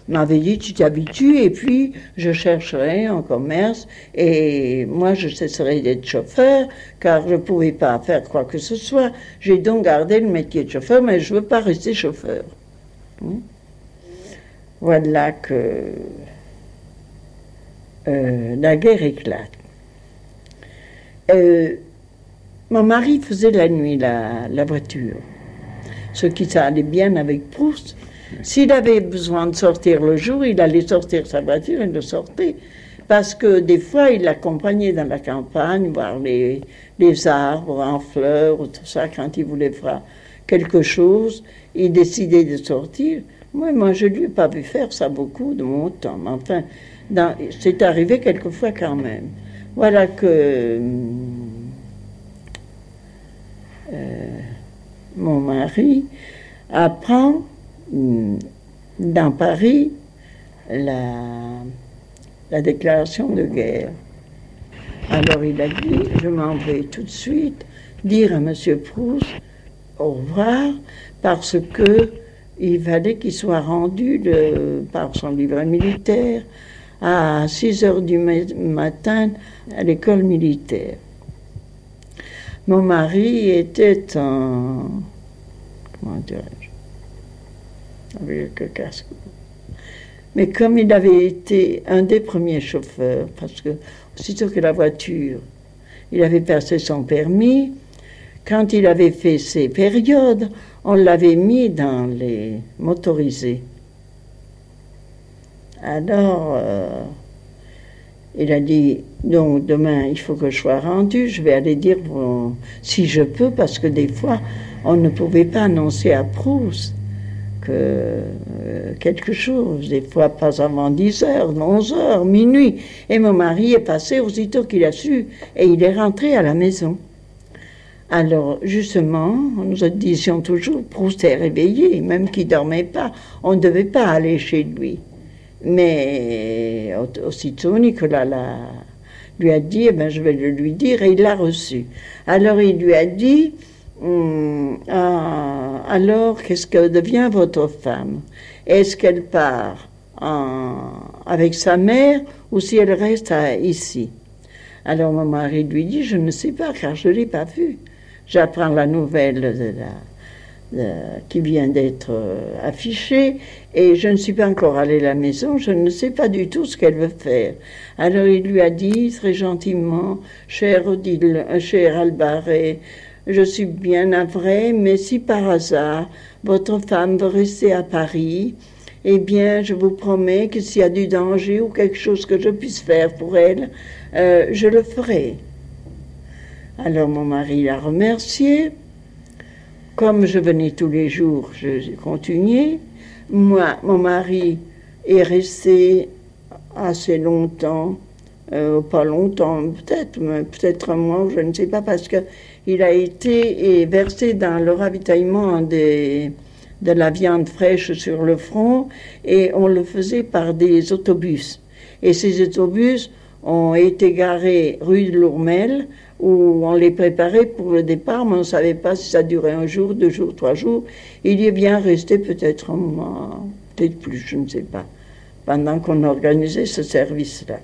Il m'avait dit, tu t'habitues, et puis je chercherai un commerce, et moi je cesserai d'être chauffeur, car je ne pouvais pas faire quoi que ce soit. J'ai donc gardé le métier de chauffeur, mais je ne veux pas rester chauffeur. Hmm? Voilà que euh, la guerre éclate. Euh, mon mari faisait la nuit la, la voiture, ce qui ça allait bien avec Proust. S'il avait besoin de sortir le jour, il allait sortir sa voiture et le sortait. Parce que des fois, il l'accompagnait dans la campagne, voir les, les arbres en fleurs ou tout ça, quand il voulait faire quelque chose, il décidait de sortir. Moi, moi je ne lui ai pas vu faire ça beaucoup de mon temps. Mais enfin, c'est arrivé quelquefois quand même. Voilà que euh, mon mari apprend hum, dans Paris la, la déclaration de guerre. Alors il a dit, je m'en vais tout de suite dire à M. Proust au revoir parce que il fallait qu'il soit rendu par son livret militaire à 6 heures du ma- matin à l'école militaire. Mon mari était en... comment dirais-je Avec le casque. Mais comme il avait été un des premiers chauffeurs, parce que aussitôt que la voiture, il avait passé son permis, quand il avait fait ses périodes, on l'avait mis dans les motorisés. Alors, euh, il a dit, donc demain, il faut que je sois rendu, je vais aller dire si je peux, parce que des fois, on ne pouvait pas annoncer à Proust que euh, quelque chose, des fois pas avant 10 heures, 11 heures, minuit. Et mon mari est passé aussitôt qu'il a su et il est rentré à la maison. Alors, justement, nous disions toujours, Proust est réveillé, même qu'il dormait pas. On ne devait pas aller chez lui. Mais aussitôt, Nicolas lui a dit, eh ben, je vais le lui dire, et il l'a reçu. Alors, il lui a dit, hum, ah, alors, qu'est-ce que devient votre femme? Est-ce qu'elle part avec sa mère ou si elle reste ici? Alors, mon mari lui dit, je ne sais pas, car je ne l'ai pas vue. J'apprends la nouvelle de la, qui vient d'être euh, affichée et je ne suis pas encore allée à la maison, je ne sais pas du tout ce qu'elle veut faire. Alors il lui a dit très gentiment, cher Odile, euh, cher Albaré, je suis bien navré, mais si par hasard votre femme veut rester à Paris, eh bien, je vous promets que s'il y a du danger ou quelque chose que je puisse faire pour elle, euh, je le ferai. Alors mon mari l'a remercié. Comme je venais tous les jours, je continué. Moi, mon mari est resté assez longtemps, euh, pas longtemps, peut-être, peut-être un mois, je ne sais pas, parce qu'il a été versé dans le ravitaillement des, de la viande fraîche sur le front et on le faisait par des autobus. Et ces autobus ont été garés rue de Lourmel où on les préparait pour le départ, mais on ne savait pas si ça durait un jour, deux jours, trois jours. Il y est bien resté peut-être un mois, peut-être plus, je ne sais pas, pendant qu'on organisait ce service-là.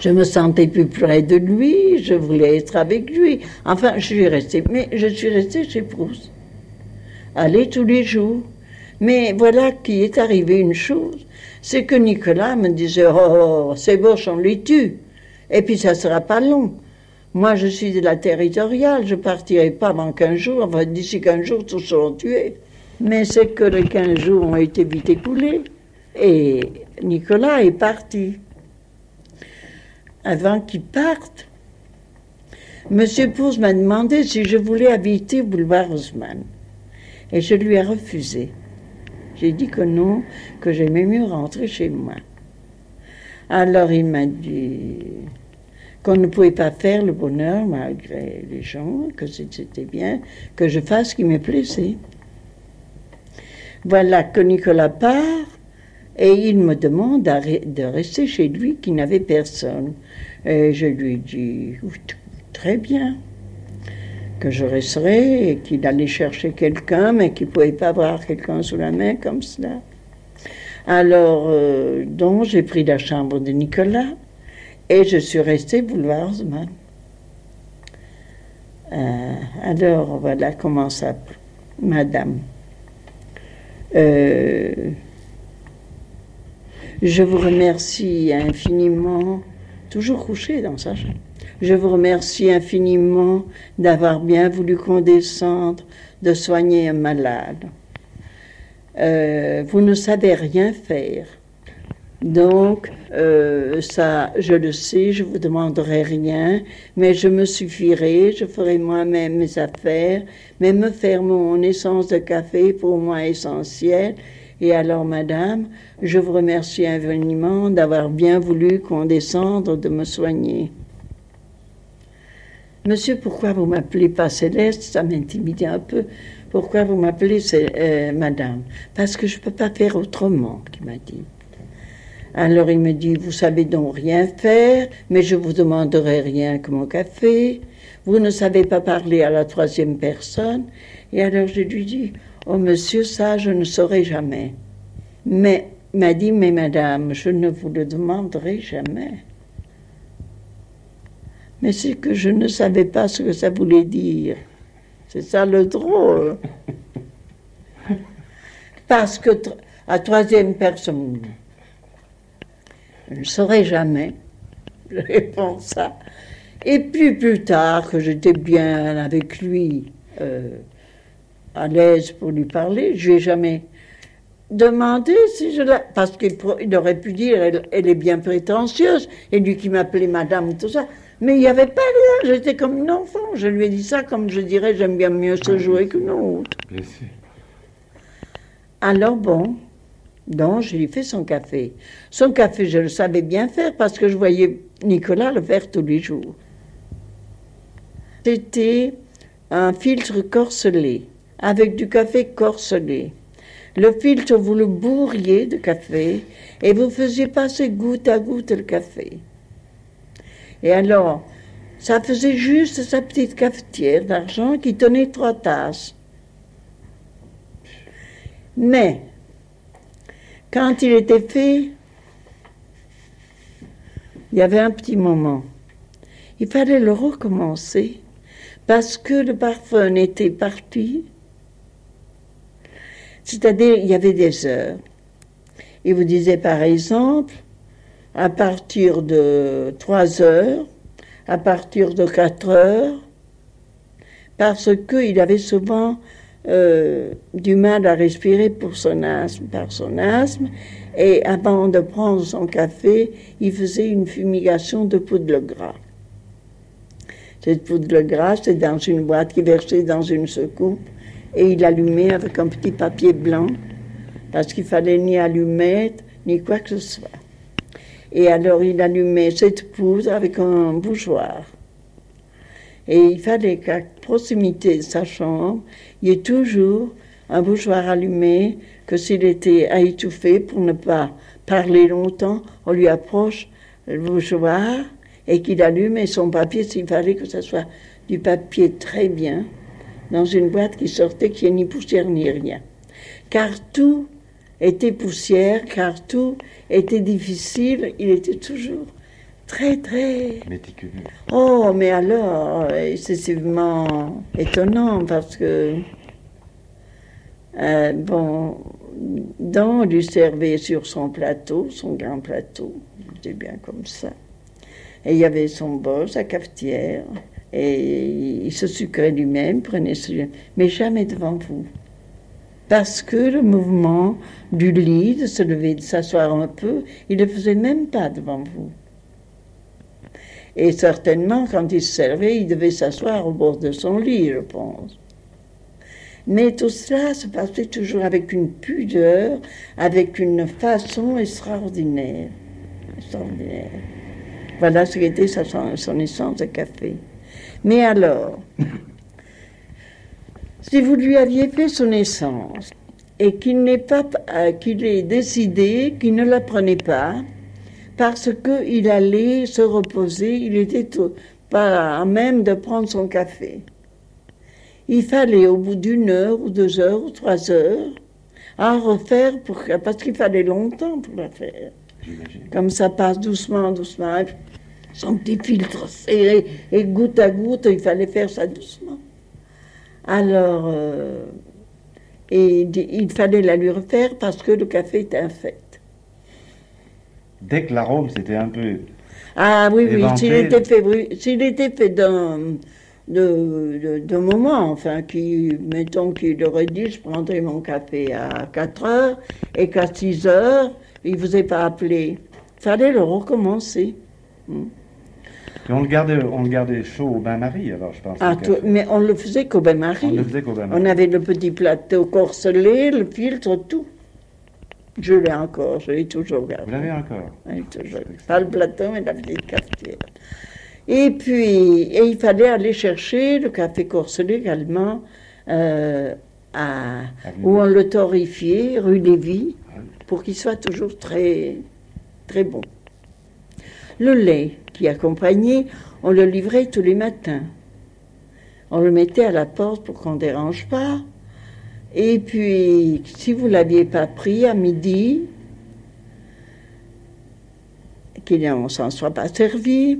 Je me sentais plus près de lui, je voulais être avec lui. Enfin, je suis restée, mais je suis restée chez Proust. Aller tous les jours. Mais voilà qu'il est arrivé une chose, c'est que Nicolas me disait, oh, c'est beau, on les tue. Et puis ça sera pas long. Moi, je suis de la territoriale, je partirai pas avant 15 jours, d'ici 15 jours, tous seront tués. Mais c'est que les 15 jours ont été vite écoulés. Et Nicolas est parti. Avant qu'il parte, Monsieur Pousse m'a demandé si je voulais habiter boulevard Haussmann. Et je lui ai refusé. J'ai dit que non, que j'aimais mieux rentrer chez moi. Alors il m'a dit, qu'on ne pouvait pas faire le bonheur malgré les gens, que c'était bien, que je fasse ce qui me plaisait. Voilà que Nicolas part et il me demande de rester chez lui qui n'avait personne. Et je lui dis très bien que je resterai et qu'il allait chercher quelqu'un mais qu'il ne pouvait pas avoir quelqu'un sous la main comme cela. Alors, euh, donc, j'ai pris la chambre de Nicolas et je suis restée boulevard. Euh, alors, voilà comment ça, madame. Euh, je vous remercie infiniment, toujours couché dans sa chambre. Je vous remercie infiniment d'avoir bien voulu condescendre, de soigner un malade. Euh, vous ne savez rien faire. Donc, euh, ça, je le sais, je vous demanderai rien, mais je me suffirai, je ferai moi-même mes affaires, mais me faire mon essence de café pour moi essentiel. Et alors, madame, je vous remercie infiniment d'avoir bien voulu condescendre de me soigner. Monsieur, pourquoi vous m'appelez pas Céleste? Ça m'intimidait un peu. Pourquoi vous m'appelez euh, madame? Parce que je ne peux pas faire autrement, qui m'a dit. Alors il me dit, vous savez donc rien faire, mais je vous demanderai rien que mon café. Vous ne savez pas parler à la troisième personne. Et alors je lui dis, oh monsieur, ça je ne saurai jamais. Mais m'a dit, mais madame, je ne vous le demanderai jamais. Mais c'est que je ne savais pas ce que ça voulait dire. C'est ça le drôle. [LAUGHS] Parce que à troisième personne, je ne saurais jamais. Je réponds ça. Et puis plus tard, que j'étais bien avec lui, euh, à l'aise pour lui parler, je n'ai jamais demandé si je la... Parce qu'il aurait pu dire, elle, elle, est bien prétentieuse, et lui qui m'appelait madame, tout ça. Mais il n'y avait pas rien, j'étais comme une enfant. Je lui ai dit ça comme je dirais, j'aime bien mieux se jouer qu'une autre. Alors bon, donc je lui ai fait son café. Son café, je le savais bien faire parce que je voyais Nicolas le faire tous les jours. C'était un filtre corselé, avec du café corselé. Le filtre, vous le bourriez de café et vous faisiez passer goutte à goutte le café. Et alors, ça faisait juste sa petite cafetière d'argent qui tenait trois tasses. Mais, quand il était fait, il y avait un petit moment. Il fallait le recommencer parce que le parfum était parti. C'est-à-dire, il y avait des heures. Il vous disait, par exemple, à partir de 3 heures, à partir de 4 heures, parce qu'il avait souvent euh, du mal à respirer pour son asthme, par son asthme, et avant de prendre son café, il faisait une fumigation de poudre gras. Cette poudre grasse, c'est dans une boîte qui versait dans une secoupe et il allumait avec un petit papier blanc parce qu'il fallait ni allumer ni quoi que ce soit. Et alors il allumait cette poudre avec un bougeoir. Et il fallait qu'à proximité de sa chambre, il y ait toujours un bougeoir allumé, que s'il était à étouffer pour ne pas parler longtemps, on lui approche le bougeoir et qu'il allume son papier s'il fallait que ce soit du papier très bien, dans une boîte qui sortait, qui n'y ni poussière ni rien. Car tout était poussière, car tout était difficile, il était toujours très, très... Méticuleux. Oh, mais alors, excessivement étonnant, parce que, euh, bon, Don lui servait sur son plateau, son grand plateau, c'était bien comme ça. Et il y avait son bol, sa cafetière, et il se sucrait lui-même, prenait ce... mais jamais devant vous. Parce que le mouvement du lit, de se lever, de s'asseoir un peu, il ne le faisait même pas devant vous. Et certainement, quand il se servait, il devait s'asseoir au bord de son lit, je pense. Mais tout cela se passait toujours avec une pudeur, avec une façon extraordinaire. Extraordinaire. Voilà ce qu'était son essence de café. Mais alors, [LAUGHS] si vous lui aviez fait son essence et qu'il n'est pas, euh, qu'il ait décidé qu'il ne la prenait pas parce qu'il allait se reposer, il était pas à même de prendre son café. Il fallait au bout d'une heure ou deux heures ou trois heures à refaire pour, parce qu'il fallait longtemps pour la faire. Comme ça passe doucement, doucement son petit filtre serré, et goutte à goutte, il fallait faire ça doucement. Alors, euh, et il fallait la lui refaire parce que le café était infect. Dès que l'arôme c'était un peu. Ah oui, oui, s'il était fait, s'il était fait d'un de, de, moment, enfin, qui, mettons qu'il aurait dit, je prendrai mon café à 4 heures et qu'à 6 heures, il ne vous a pas appelé. Il fallait le recommencer. Hmm on le gardait, on le gardait chaud au bain-marie, alors je pense. Ah, mais on le faisait qu'au bain-marie. On le faisait qu'au bain-marie. On avait le petit plateau corselé, le filtre, tout. Je l'ai encore, je l'ai toujours gardé. Vous l'avez encore Oui, toujours. Pas le plateau, mais la petite cafetière. Et puis, et il fallait aller chercher le café corselé également, euh, à, où on le torrifiait, rue Lévis, pour qu'il soit toujours très, très bon. Le lait, qui accompagnait, on le livrait tous les matins. On le mettait à la porte pour qu'on ne dérange pas. Et puis, si vous ne l'aviez pas pris à midi, qu'il ne s'en soit pas servi,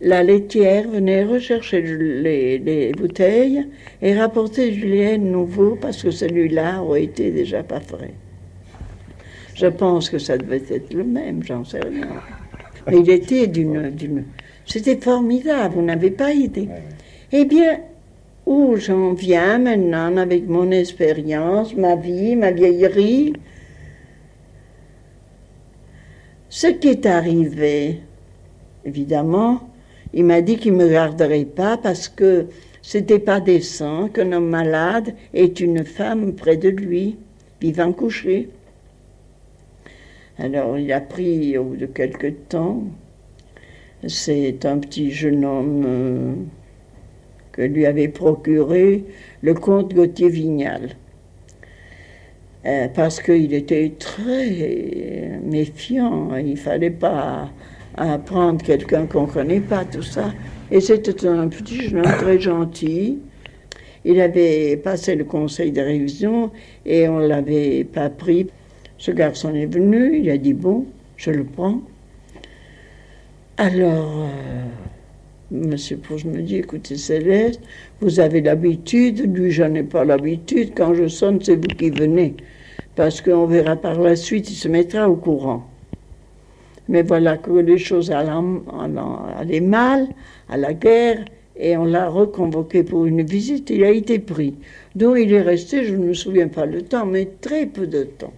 la laitière venait rechercher les, bouteilles et rapporter du lait nouveau parce que celui-là aurait été déjà pas frais. Je pense que ça devait être le même, j'en sais rien. Mais il était d'une. C'était formidable, vous n'avez pas idée. Eh bien, où j'en viens maintenant avec mon expérience, ma vie, ma vieillerie, ce qui est arrivé, évidemment, il m'a dit qu'il ne me garderait pas parce que c'était pas décent qu'un homme malade ait une femme près de lui. en coucher. Alors il a pris au bout de quelque temps, c'est un petit jeune homme euh, que lui avait procuré le comte Gauthier Vignal. Euh, parce qu'il était très méfiant, il ne fallait pas prendre quelqu'un qu'on ne connaît pas, tout ça. Et c'était un petit jeune homme très gentil. Il avait passé le conseil de révision et on l'avait pas pris. Ce garçon est venu, il a dit bon, je le prends. Alors, euh, Monsieur Proust me dit, écoutez Céleste, vous avez l'habitude, lui je n'ai pas l'habitude, quand je sonne, c'est vous qui venez, parce qu'on verra par la suite, il se mettra au courant. Mais voilà que les choses allaient mal, à la guerre, et on l'a reconvoqué pour une visite, il a été pris. Donc il est resté, je ne me souviens pas le temps, mais très peu de temps.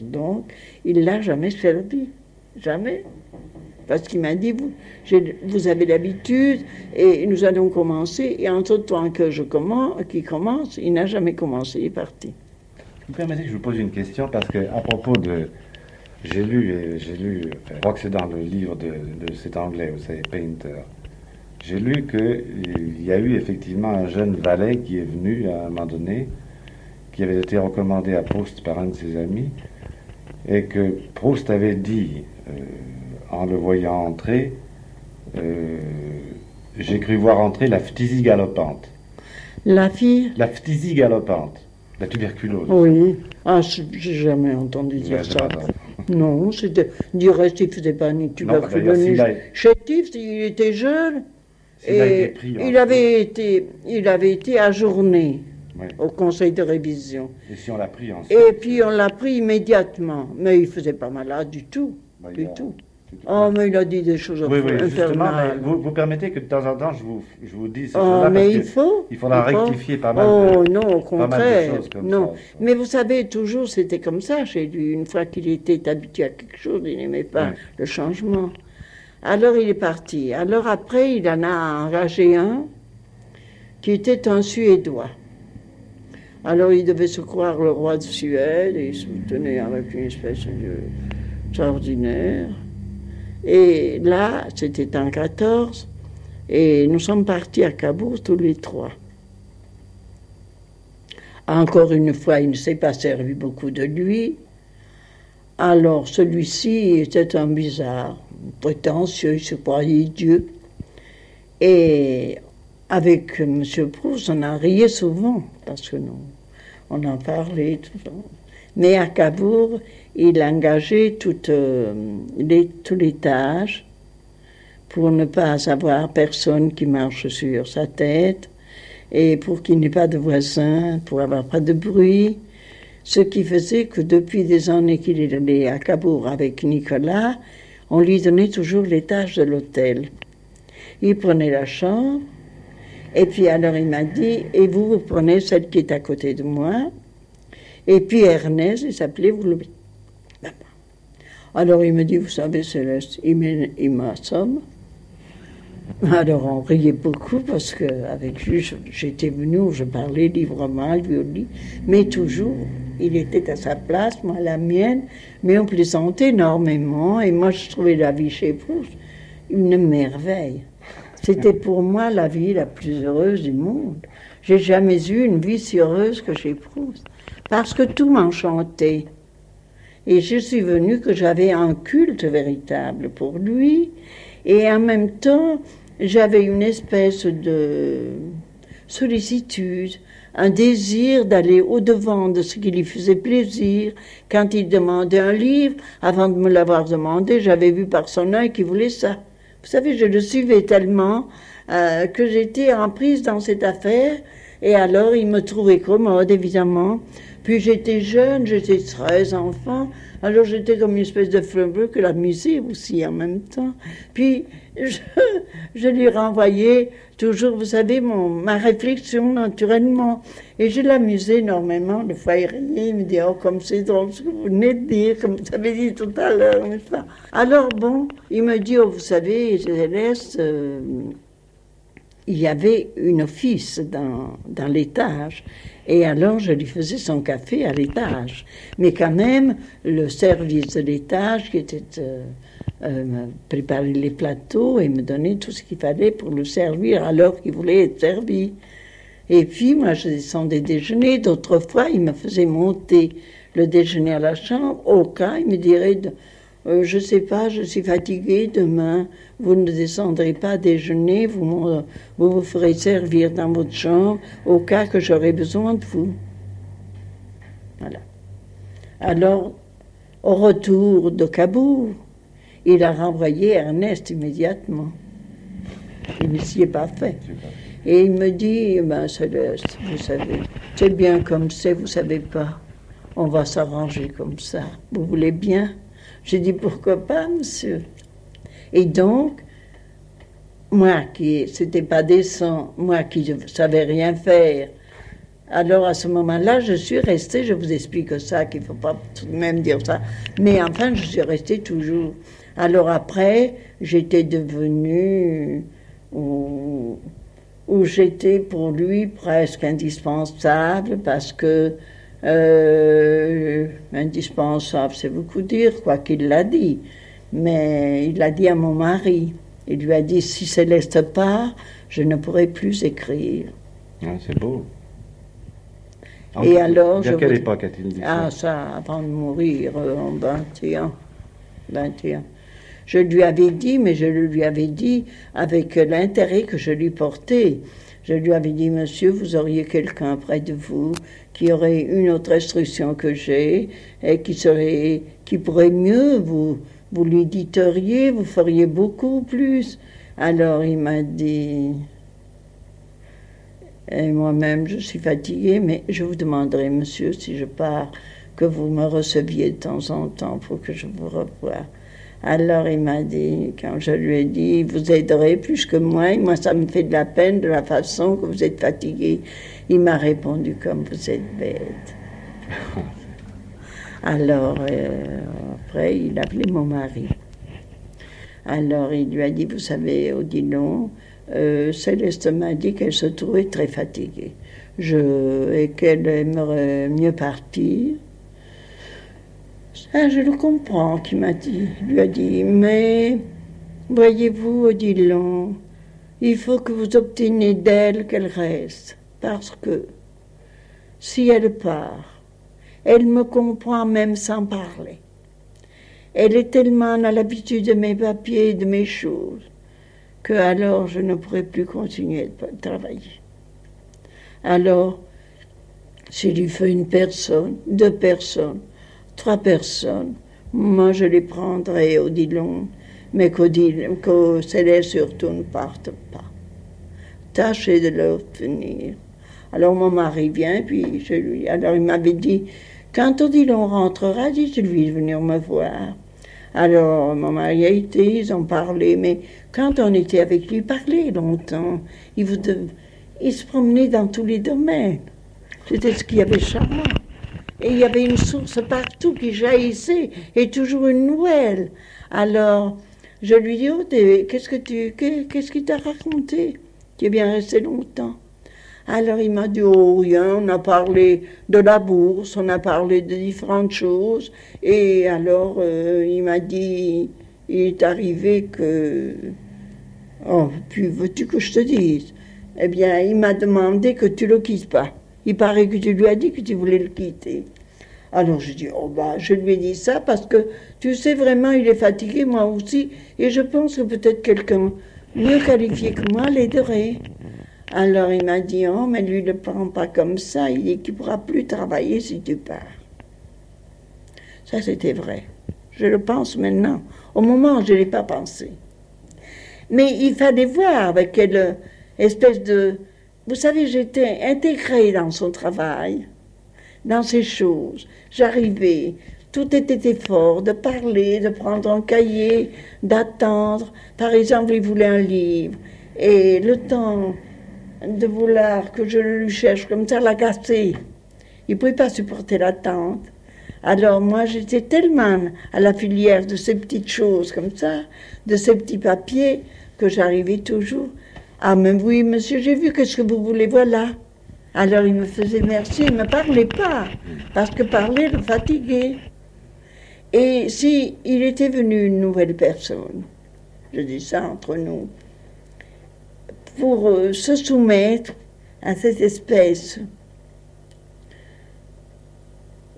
Donc, il l'a jamais servi. Jamais. Parce qu'il m'a dit, vous, avez l'habitude et nous allons commencer. Et entre temps que je commence, qui commence, il n'a jamais commencé, il est parti. Vous permettez que je vous pose une question parce que à propos de, j'ai lu, j'ai lu, je crois que c'est dans le livre de, de cet anglais, vous savez, Painter. J'ai lu qu'il y a eu effectivement un jeune valet qui est venu à un moment donné, qui avait été recommandé à Proust par un de ses amis, et que Proust avait dit, euh, en le voyant entrer, euh, j'ai cru voir entrer la phtisie galopante. La fille La phtisie galopante, la tuberculose. Oui. Ah, j'ai jamais entendu dire ça. Non, c'était. Du reste, il ne faisait pas ni tuberculose ni chétif, il était jeune. Et il, avait été, il avait été ajourné au conseil de révision. Et si on l'a pris ensuite Et puis on l'a pris immédiatement. Mais il ne faisait pas malade du tout. Bah, du tout. Oh, mais il a dit des choses oui, oui, Vous, vous, permettez que de temps en temps, je vous, je vous dise ces oh, choses-là mais il faut. Il faudra rectifier pas mal. Oh, non, au contraire. non. Mais vous savez, toujours, c'était comme ça chez lui. Une fois qu'il était habitué à quelque chose, il n'aimait pas le changement. Alors il est parti. Alors après, il en a engagé un qui était un Suédois. Alors il devait se croire le roi de Suède et il se tenait avec une espèce de extraordinaire. Et là, c'était en 14, et nous sommes partis à Cabourg tous les trois. Encore une fois, il ne s'est pas servi beaucoup de lui. Alors celui-ci était un bizarre, prétentieux, il se croyait Dieu. Et avec M. Proust, on a rié souvent, parce que nous, on en parlait tout le temps. Mais à Cabourg, il engageait toutes euh, les, les tâches pour ne pas avoir personne qui marche sur sa tête et pour qu'il n'y ait pas de voisins, pour avoir pas de bruit. Ce qui faisait que depuis des années qu'il est allé à Cabourg avec Nicolas, on lui donnait toujours les tâches de l'hôtel. Il prenait la chambre, et puis alors il m'a dit, et vous, vous prenez celle qui est à côté de moi, et puis Ernest, il s'appelait, vous le... Alors il me dit, vous savez Céleste, il m'assomme. Alors on riait beaucoup parce qu'avec lui, j'étais venu, je parlais librement, lui au mais toujours il était à sa place, moi à la mienne, mais on plaisantait énormément, et moi je trouvais la vie chez Proust une merveille. C'était pour moi la vie la plus heureuse du monde. J'ai jamais eu une vie si heureuse que chez Proust, parce que tout m'enchantait. Et je suis venue que j'avais un culte véritable pour lui, et en même temps, j'avais une espèce de sollicitude, un désir d'aller au-devant de ce qui lui faisait plaisir. Quand il demandait un livre, avant de me l'avoir demandé, j'avais vu par son œil qu'il voulait ça. Vous savez, je le suivais tellement euh, que j'étais en prise dans cette affaire. Et alors, il me trouvait commode, évidemment. Puis j'étais jeune, j'étais très enfant. Alors j'étais comme une espèce de fleuve que la aussi en même temps. Puis je, lui renvoyais toujours, vous savez, mon, ma réflexion naturellement. Et je l'amusais énormément. Des fois, il riait, il me dit, oh, comme c'est drôle ce que vous venez de dire, comme vous avez dit tout à l'heure, Alors bon, il me dit, oh, vous savez, Céleste, euh, il y avait une office dans, dans l'étage. Et alors, je lui faisais son café à l'étage. Mais quand même, le service de l'étage qui était euh, euh, préparer les plateaux et me donner tout ce qu'il fallait pour le servir alors qu'il voulait être servi. Et puis, moi, je descendais déjeuner. D'autres fois, il me faisait monter le déjeuner à la chambre. Au cas, il me dirait, euh, je sais pas, je suis fatigué, demain, vous ne descendrez pas déjeuner, vous, vous vous ferez servir dans votre chambre au cas que j'aurai besoin de vous. Voilà. Alors, au retour de Cabourg, il a renvoyé Ernest immédiatement. Il ne s'y est pas fait. Et il me dit, ben Céleste, vous savez, c'est bien comme c'est, vous savez pas. On va s'arranger comme ça. Vous voulez bien? J'ai dit, pourquoi pas, monsieur? Et donc, moi qui, c'était pas décent, moi qui ne savais rien faire, alors à ce moment-là, je suis restée, je vous explique ça, qu'il ne faut pas tout de même dire ça, mais enfin, je suis restée toujours. Alors après, j'étais devenue où j'étais pour lui presque indispensable parce que euh, indispensable, c'est beaucoup dire, quoi qu'il l'a dit. Mais il l'a dit à mon mari. Il lui a dit si Céleste part, je ne pourrai plus écrire. Ah, c'est beau. Et alors, à quelle époque a-t-il dit ça Ah, ça, avant de mourir, euh, en 21. 21. Je lui avais dit, mais je lui avais dit avec l'intérêt que je lui portais. Je lui avais dit, monsieur, vous auriez quelqu'un près de vous qui aurait une autre instruction que j'ai et qui serait, qui pourrait mieux vous, vous lui diteriez, vous feriez beaucoup plus. Alors il m'a dit, et moi-même je suis fatiguée, mais je vous demanderai, monsieur, si je pars, que vous me receviez de temps en temps pour que je vous revoie. Alors il m'a dit, quand je lui ai dit, vous aiderez plus que moi, et moi ça me fait de la peine de la façon que vous êtes fatigué. Il m'a répondu comme vous êtes bête. [LAUGHS] Alors euh, après, il a appelé mon mari. Alors il lui a dit, vous savez, Odilon, euh, Céleste m'a dit qu'elle se trouvait très fatiguée je, et qu'elle aimerait mieux partir. Je le comprends, qui m'a dit, lui a dit, mais voyez-vous, Odilon, il faut que vous obteniez d'elle qu'elle reste, parce que si elle part, elle me comprend même sans parler. Elle est tellement à l'habitude de mes papiers et de mes choses que alors je ne pourrai plus continuer de travailler. Alors, j'ai lui fait une personne, deux personnes, trois personnes. Moi, je les prendrai, Odilon, mais qu'au Céleste surtout ne parte pas. Tâchez de leur tenir. Alors mon mari vient, puis je lui... Alors il m'avait dit, quand Odilon rentrera, dites-lui de venir me voir. Alors mon mari a été, ils ont parlé, mais quand on était avec lui, il parlait longtemps. Il, il se promenait dans tous les domaines. C'était ce qu'il y avait charmant. Et il y avait une source partout qui jaillissait, et toujours une nouvelle. Alors, je lui dis, oh, qu'est-ce que tu, qu'est-ce qu'il t'a raconté? Tu es bien resté longtemps. Alors il m'a dit, oh rien, on a parlé de la bourse, on a parlé de différentes choses. Et alors euh, il m'a dit, il est arrivé que... Oh, puis veux-tu que je te dise? Eh bien, il m'a demandé que tu le quittes pas. Il paraît que tu lui as dit que tu voulais le quitter. Alors je dis, oh bah, je lui ai dit ça parce que tu sais vraiment, il est fatigué, moi aussi, et je pense que peut-être quelqu'un mieux qualifié que moi l'aiderait. Alors il m'a dit, oh, mais lui ne prend pas comme ça, il dit qu'il ne pourra plus travailler si tu pars. Ça, c'était vrai. Je le pense maintenant. Au moment, je ne l'ai pas pensé. Mais il fallait voir avec quelle espèce de vous savez, j'étais intégrée dans son travail, dans ses choses. J'arrivais, tout était effort de parler, de prendre un cahier, d'attendre. Par exemple, il voulait un livre. Et le temps de vouloir que je le cherche comme ça l'agaçait. Il ne pouvait pas supporter l'attente. Alors moi, j'étais tellement à la filière de ces petites choses comme ça, de ces petits papiers, que j'arrivais toujours Ah, mais oui, monsieur, j'ai vu, qu'est-ce que vous voulez, voilà. Alors il me faisait merci, il ne me parlait pas, parce que parler le fatiguait. Et si il était venu une nouvelle personne, je dis ça entre nous, pour euh, se soumettre à cette espèce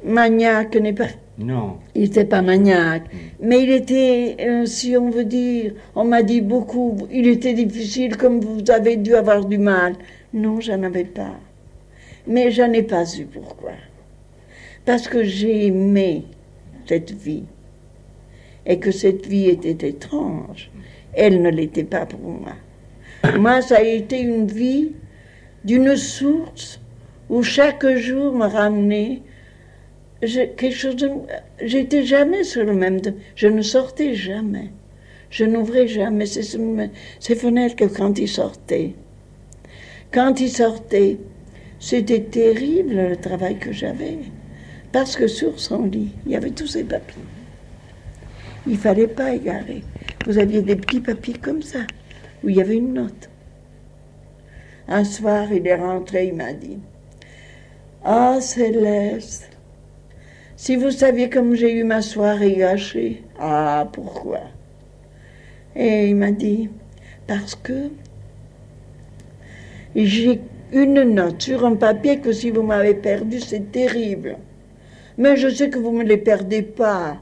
maniaque n'est pas. Non. Il n'était pas maniaque, mais il était, euh, si on veut dire, on m'a dit beaucoup, il était difficile comme vous avez dû avoir du mal. Non, j'en avais pas. Mais j'en ai pas eu pourquoi? Parce que j'ai aimé cette vie et que cette vie était étrange. Elle ne l'était pas pour moi. Moi, ça a été une vie d'une source où chaque jour me ramenait quelque chose. J'étais jamais sur le même... Je ne sortais jamais. Je n'ouvrais jamais ces, ces fenêtres que quand il sortait. Quand il sortait, c'était terrible le travail que j'avais. Parce que sur son lit, il y avait tous ces papiers. Il fallait pas égarer. Vous aviez des petits papiers comme ça, où il y avait une note. Un soir, il est rentré, il m'a dit Ah, Céleste, si vous saviez comme j'ai eu ma soirée gâchée. Ah, pourquoi? Et il m'a dit Parce que j'ai une note sur un papier que si vous m'avez perdu, c'est terrible. Mais je sais que vous ne me les perdez pas.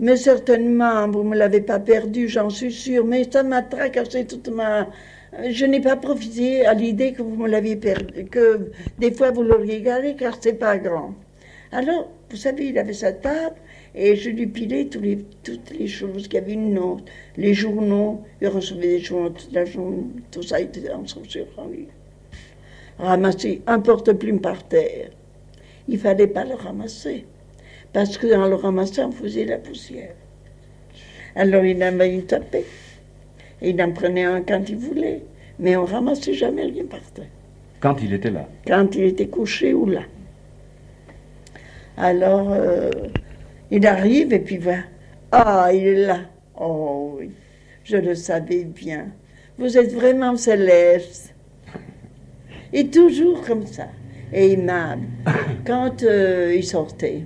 Mais certainement, vous ne me l'avez pas perdu, j'en suis sûre. Mais ça m'a tracassé toute ma, je n'ai pas profité à l'idée que vous me l'aviez perdu, que des fois vous l'auriez gardé car c'est pas grand. Alors, vous savez, il avait sa table et je lui pilais les, toutes les choses qu'il y avait une note, les journaux, il recevait des journaux toute la journée, tout ça était en lui. Ramasser un porte-plume par terre. Il fallait pas le ramasser parce que le ramassant, on faisait la poussière. Alors il en avait tapé. Il en prenait un quand il voulait, mais on ramassait jamais rien par terre. Quand il était là Quand il était couché ou là. Alors, euh, il arrive et puis va. Ah, il est là. Oh oui, je le savais bien. Vous êtes vraiment céleste. Et toujours comme ça, et aimable. [LAUGHS] Quand euh, il sortait,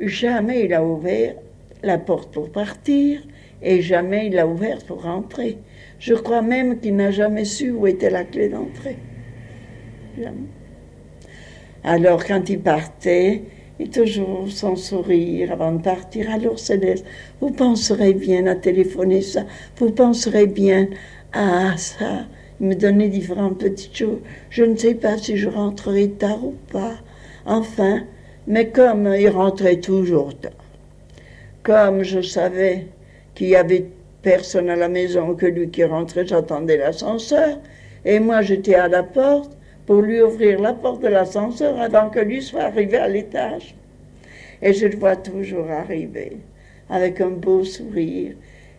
jamais il a ouvert la porte pour partir et jamais il l'a ouverte pour rentrer. Je crois même qu'il n'a jamais su où était la clé d'entrée. Alors quand il partait, il toujours son sourire avant de partir. Alors Céleste, vous penserez bien à téléphoner ça, vous penserez bien à ça. Il me donnait différentes petites choses. Je ne sais pas si je rentrerai tard ou pas. Enfin, mais comme il rentrait toujours tard, comme je savais qu'il y avait personne à la maison que lui qui rentrait, j'attendais l'ascenseur, et moi j'étais à la porte pour lui ouvrir la porte de l'ascenseur avant que lui soit arrivé à l'étage. Et je le vois toujours arriver avec un beau sourire.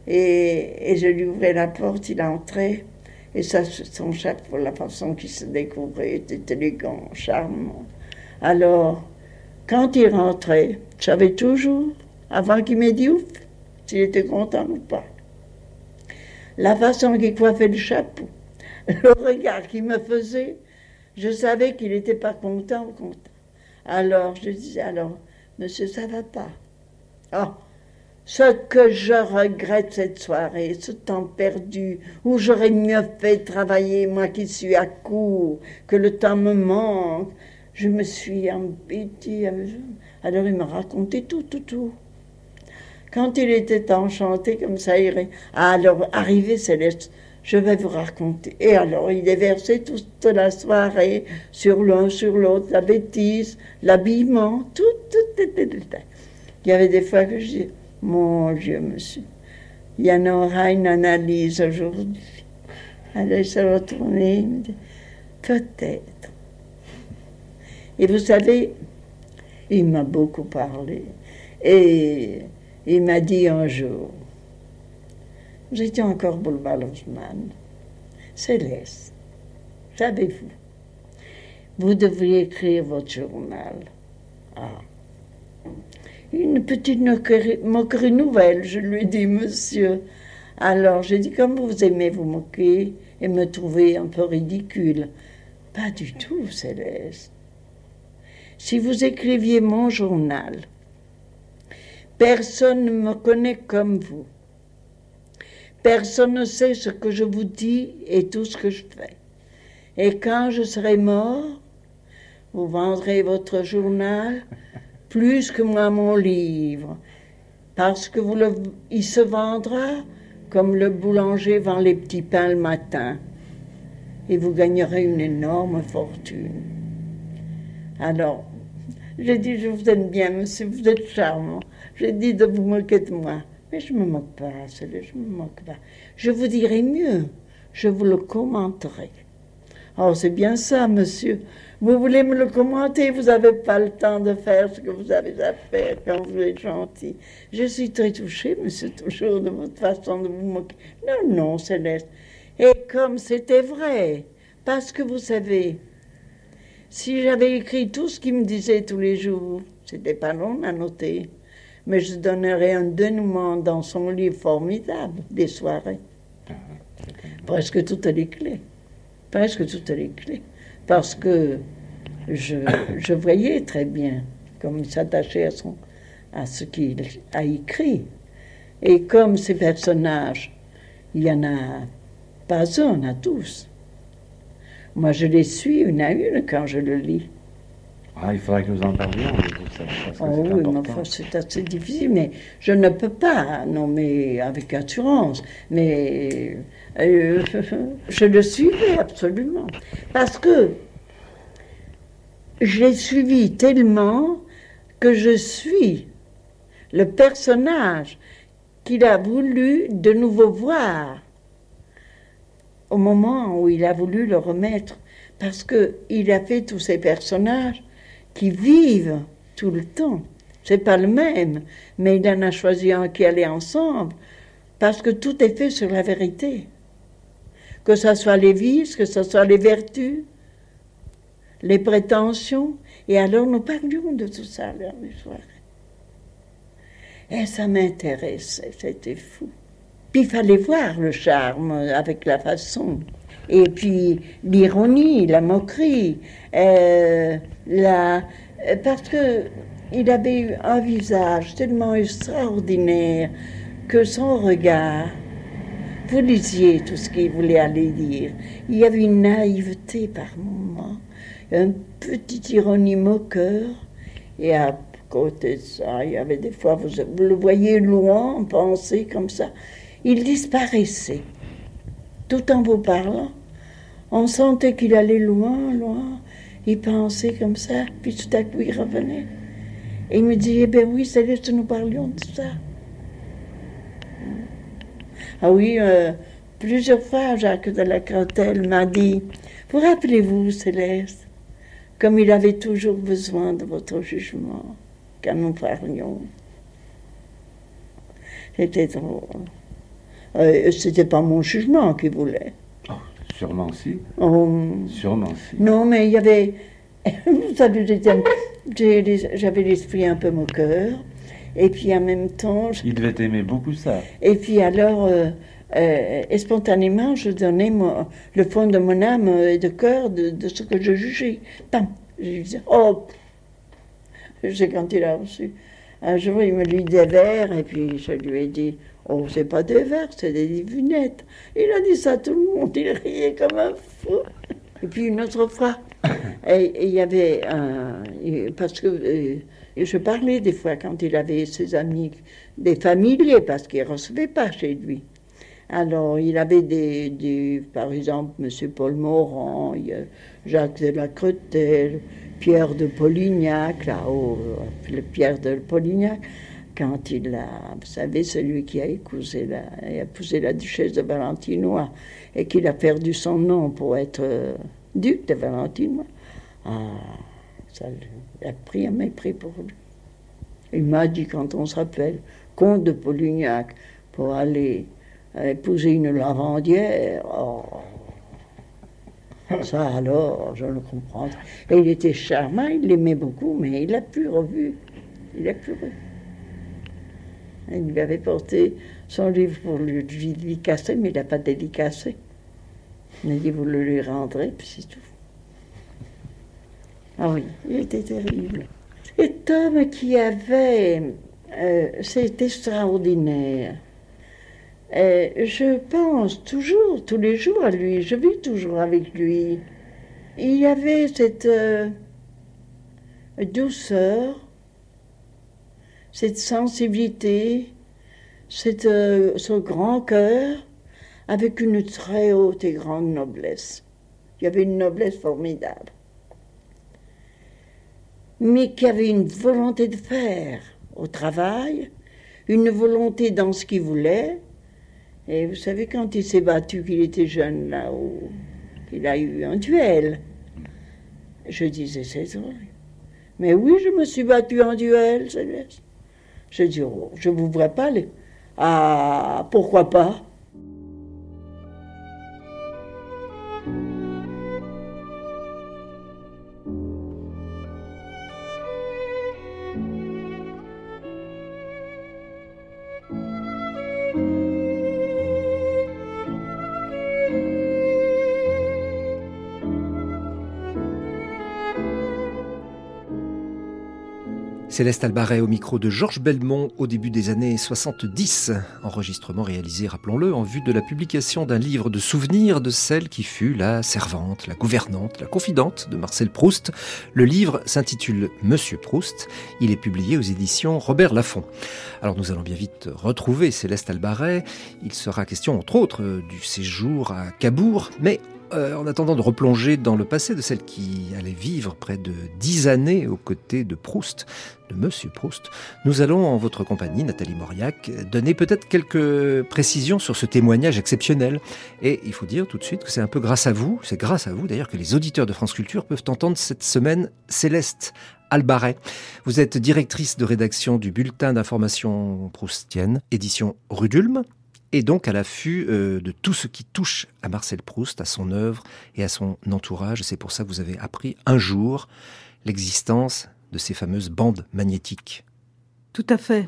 Et, et je lui ouvrais la porte, il entrait. Et ça, son chapeau, la façon qu'il se découvrait, était élégant, charmant. Alors, quand il rentrait, je savais toujours, avant qu'il m'ait dit ouf, s'il était content ou pas. La façon qu'il coiffait le chapeau, [LAUGHS] le regard qu'il me faisait, je savais qu'il n'était pas content. Alors je disais, alors, monsieur, ça va pas. Oh, ce que je regrette cette soirée, ce temps perdu, où j'aurais mieux fait travailler, moi qui suis à court, que le temps me manque, je me suis embêtée. Alors il m'a raconté tout, tout, tout. Quand il était enchanté comme ça, il alors arrivé Céleste, je vais vous raconter. Et alors il est versé toute la soirée sur l'un, sur l'autre, la bêtise, l'habillement, tout, tout, tout, tout, Il y avait des fois que je dis, mon Dieu, monsieur, il y en aura une analyse aujourd'hui. Il me dit, peut-être. Et vous savez, il m'a beaucoup parlé. Et il m'a dit un jour, étiez encore boulevard Haussmann, Céleste, savez-vous, vous devriez écrire votre journal. Ah. Une petite moquerie, nouvelle, je lui ai dit, monsieur. Alors, j'ai dit, comme vous aimez vous moquer, et me trouver un peu ridicule. Pas du tout, Céleste. Si vous écriviez mon journal, personne ne me connaît comme vous. Personne ne sait ce que je vous dis et tout ce que je fais. Et quand je serai mort, vous vendrez votre journal plus que moi mon livre, parce que vous le, il se vendra comme le boulanger vend les petits pains le matin, et vous gagnerez une énorme fortune. Alors, j'ai dit, je vous aime bien, monsieur, vous êtes charmant. J'ai dit de vous moquer de moi. Mais je ne me moque pas, je ne me moque pas. Je vous dirai mieux, je vous le commenterai. Oh, c'est bien ça, monsieur. Vous voulez me le commenter, vous n'avez pas le temps de faire ce que vous avez à faire quand vous êtes gentil. Je suis très touchée, monsieur, toujours de votre façon de vous moquer. Non, non, Céleste. Et comme c'était vrai, parce que vous savez, si j'avais écrit tout ce qu'il me disait tous les jours, c'était pas long à noter, mais je donnerais un dénouement dans son livre formidable des soirées. Presque toutes les clés presque toutes les clés, parce que je, voyais très bien comme il s'attachait à, son, à ce qu'il a écrit. Et comme ces personnages, il n'y en a pas un à tous. Moi, je les suis une à une quand je le lis. Ah, il faudrait que nous en parlions. Oh, oui, mais c'est assez difficile, mais je ne peux pas nommer avec assurance. Mais euh, [LAUGHS] je le suivais absolument. Parce que je l'ai suivi tellement que je suis le personnage qu'il a voulu de nouveau voir au moment où il a voulu le remettre. Parce qu'il a fait tous ces personnages qui vivent tout le temps. C'est pas le même, mais il en a choisi un qui allait ensemble, parce que tout est fait sur la vérité. Que ce soit les vices, que ce soit les vertus, les prétentions. Et alors nous parlions de tout ça du soir. Et ça m'intéressait, c'était fou. Puis il fallait voir le charme avec la façon. Et puis l'ironie, la moquerie, euh, parce que il avait eu un visage tellement extraordinaire que son regard, vous lisiez tout ce qu'il voulait aller dire. Il y avait une naïveté par moments, un petit ironie moqueur, et à côté de ça, il y avait des fois, vous, vous le voyez loin, penser comme ça, il disparaissait, tout en vous parlant. On sentait qu'il allait loin, loin, il pensait comme ça, puis tout à coup il revenait. Et il me dit, eh bien oui, c'est que nous parlions de ça. Ah oui, euh, plusieurs fois, Jacques de la Crotelle m'a dit, vous rappelez-vous, Céleste, comme il avait toujours besoin de votre jugement quand nous parlions. C'était drôle. Euh, C'était pas mon jugement qu'il voulait. Sûrement si. Oh. Sûrement si. Non, mais il y avait. [LAUGHS] Vous savez, j'avais l'esprit un peu moqueur. Et puis en même temps. Il devait aimer beaucoup ça. Et puis alors, euh, euh, et spontanément, je donnais le fond de mon âme et de cœur de, ce que je jugeais. Pam Je disais, oh C'est quand il a reçu. Un jour, il me lit des vers, et puis je lui ai dit Oh, c'est pas des vers, c'est des divinettes. Il a dit ça à tout le monde, il riait comme un fou. Et puis une autre fois, [COUGHS] il y avait un. Parce que euh, je parlais des fois quand il avait ses amis, des familiers, parce qu'il ne recevait pas chez lui. Alors, il avait des, par exemple, M. Paul Morand, Jacques de la Cretelle, Pierre de Polignac, là-haut, le Pierre de Polignac quand il a, vous savez, celui qui a épousé la, épousé la duchesse de Valentinois et qu'il a perdu son nom pour être euh, duc de Valentinois, ah, ça a pris un mépris pour lui. Il m'a dit quand on s'appelle comte de Polignac pour aller épouser une lavandière, oh, ça alors, je le comprends. Et il était charmant, il l'aimait beaucoup, mais il l'a plus revu. Il l'a plus revu. Il lui avait porté son livre pour lui, lui casser, mais il n'a pas dédicacé. Il a dit, vous le lui rendrez, puis c'est tout. Ah oui, il était terrible. Cet homme qui avait... Euh, c'est extraordinaire. Euh, je pense toujours, tous les jours à lui, je vis toujours avec lui. Il y avait cette euh, douceur, cette sensibilité, cette, ce grand cœur, avec une très haute et grande noblesse. Il y avait une noblesse formidable. Mais qui avait une volonté de faire au travail, une volonté dans ce qu'il voulait. Et vous savez, quand il s'est battu, qu'il était jeune là, où il a eu un duel, je disais, c'est vrai. Mais oui, je me suis battu en duel, Céleste. Je dis, oh, je vous vois pas les. Ah, pourquoi pas? Céleste Albaret au micro de Georges Belmont au début des années 70. Enregistrement réalisé, rappelons-le, en vue de la publication d'un livre de souvenirs de celle qui fut la servante, la gouvernante, la confidente de Marcel Proust. Le livre s'intitule Monsieur Proust. Il est publié aux éditions Robert Laffont. Alors nous allons bien vite retrouver Céleste Albaret. Il sera question, entre autres, du séjour à Cabourg, mais euh, en attendant de replonger dans le passé de celle qui allait vivre près de dix années aux côtés de Proust, de Monsieur Proust, nous allons, en votre compagnie, Nathalie Mauriac, donner peut-être quelques précisions sur ce témoignage exceptionnel. Et il faut dire tout de suite que c'est un peu grâce à vous, c'est grâce à vous d'ailleurs que les auditeurs de France Culture peuvent entendre cette semaine Céleste Albaret. Vous êtes directrice de rédaction du Bulletin d'information proustienne, édition Rudulme, et donc à l'affût euh, de tout ce qui touche à Marcel Proust, à son œuvre et à son entourage. C'est pour ça que vous avez appris un jour l'existence de ces fameuses bandes magnétiques. Tout à fait.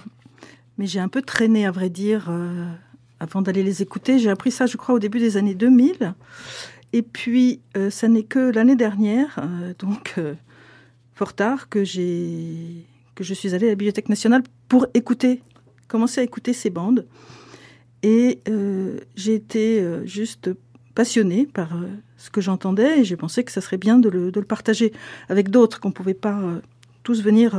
Mais j'ai un peu traîné, à vrai dire, euh, avant d'aller les écouter. J'ai appris ça, je crois, au début des années 2000. Et puis, euh, ça n'est que l'année dernière, donc fort tard, que que je suis allée à la Bibliothèque nationale pour écouter, commencer à écouter ces bandes. Et euh, j'ai été euh, juste passionnée par euh, ce que j'entendais et j'ai pensé que ça serait bien de le, de le partager avec d'autres, qu'on ne pouvait pas tous venir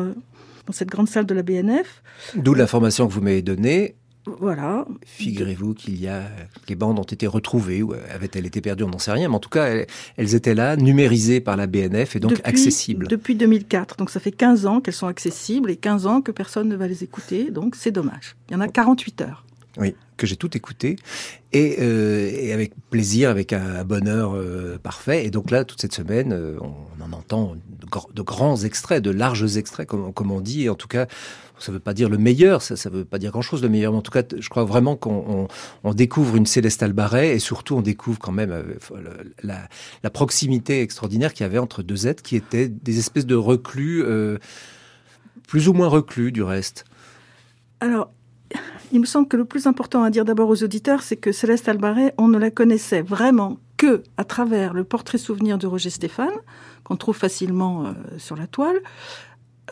dans cette grande salle de la BNF. D'où l'information que vous m'avez donnée. Voilà. Figurez-vous qu'il y a les bandes ont été retrouvées ou avaient-elles été perdues, on n'en sait rien, mais en tout cas elles, étaient là, numérisées par la BNF et donc accessibles. Depuis 2004, donc ça fait 15 ans qu'elles sont accessibles et 15 ans que personne ne va les écouter, donc c'est dommage. Il y en a 48 heures. Oui, que j'ai tout écouté et, euh, et, avec plaisir, avec un, bonheur euh, parfait. Et donc là, toute cette semaine, euh, on, en entend de, grands extraits, de larges extraits, comme, comme on dit. Et en tout cas, ça ne veut pas dire le meilleur, ça ne veut pas dire grand-chose le meilleur, mais en tout cas, je crois vraiment qu'on on, découvre une Céleste Albaret et surtout on découvre quand même euh, la, la, proximité extraordinaire qu'il y avait entre deux êtres qui étaient des espèces de reclus, euh, plus ou moins reclus du reste. Alors, il me semble que le plus important à dire d'abord aux auditeurs, c'est que Céleste Albaret, on ne la connaissait vraiment que à travers le portrait souvenir de Roger Stéphane, qu'on trouve facilement euh, sur la toile.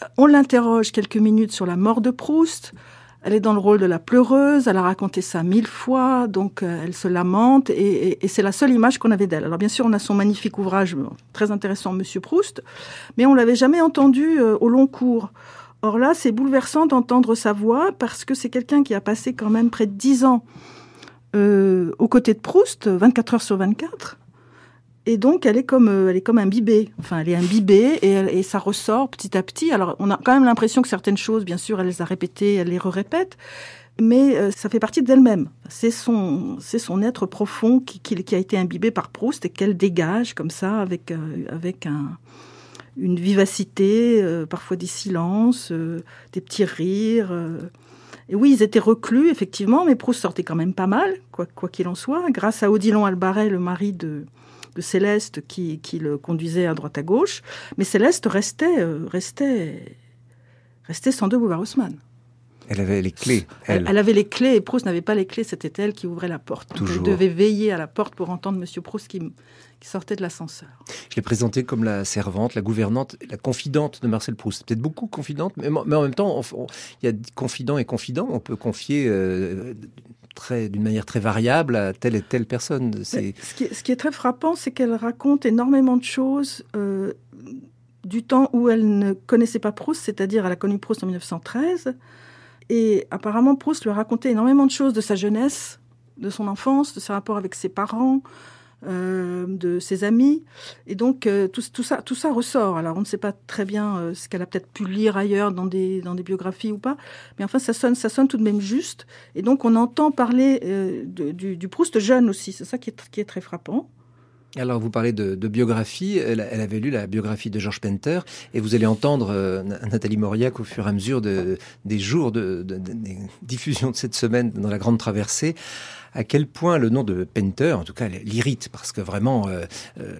Euh, on l'interroge quelques minutes sur la mort de Proust. Elle est dans le rôle de la pleureuse, elle a raconté ça mille fois, donc euh, elle se lamente, et, c'est la seule image qu'on avait d'elle. Alors bien sûr, on a son magnifique ouvrage, très intéressant, Monsieur Proust, mais on l'avait jamais entendu au long cours. Or là, c'est bouleversant d'entendre sa voix parce que c'est quelqu'un qui a passé quand même près de dix ans euh, aux côtés de Proust, 24 heures sur 24. Et donc, elle est comme, euh, elle est comme imbibée. Enfin, elle est imbibée et, et ça ressort petit à petit. Alors, on a quand même l'impression que certaines choses, bien sûr, elle les a répétées, elle les re-répète. Mais euh, ça fait partie d'elle-même. C'est son, c'est son être profond qui, a été imbibé par Proust et qu'elle dégage comme ça avec, avec un, une vivacité, euh, parfois des silences, euh, des petits rires. Euh. Et oui, ils étaient reclus, effectivement, mais Proust sortait quand même pas mal, quoi qu'il en soit, grâce à Odilon Albaret, le mari de, de Céleste, qui, qui, le conduisait à droite à gauche. Mais Céleste restait, restait, restait sans deux Haussmann. Elle avait les clés. Elle. avait les clés et Proust n'avait pas les clés, c'était elle qui ouvrait la porte. Toujours. elle devait veiller à la porte pour entendre Monsieur Proust qui, sortait de l'ascenseur. Je l'ai présentée comme la servante, la gouvernante, la confidente de Marcel Proust. Peut-être beaucoup confidente, mais, en même temps, il y a confident et confident. On peut confier euh, d'une manière très variable à telle et telle personne. Ce qui, est, très frappant, c'est qu'elle raconte énormément de choses. Euh, du temps où elle ne connaissait pas Proust, c'est-à-dire elle a connu Proust en 1913. Et apparemment, Proust lui a raconté énormément de choses de sa jeunesse, de son enfance, de ses rapports avec ses parents, euh, de ses amis. Et donc, euh, tout, ça, ressort. Alors, on ne sait pas très bien euh, ce qu'elle a peut-être pu lire ailleurs dans des, biographies ou pas. Mais enfin, ça sonne, ça sonne tout de même juste. Et donc, on entend parler du, Proust jeune aussi. C'est ça qui est très frappant. Alors, vous parlez de, biographie. Elle, avait lu la biographie de Georges Penter. Et vous allez entendre euh, Nathalie Mauriac au fur et à mesure de, des jours de, des diffusions de cette semaine dans la Grande Traversée à quel point le nom de Penter, en tout cas, l'irrite, parce que vraiment, euh, euh,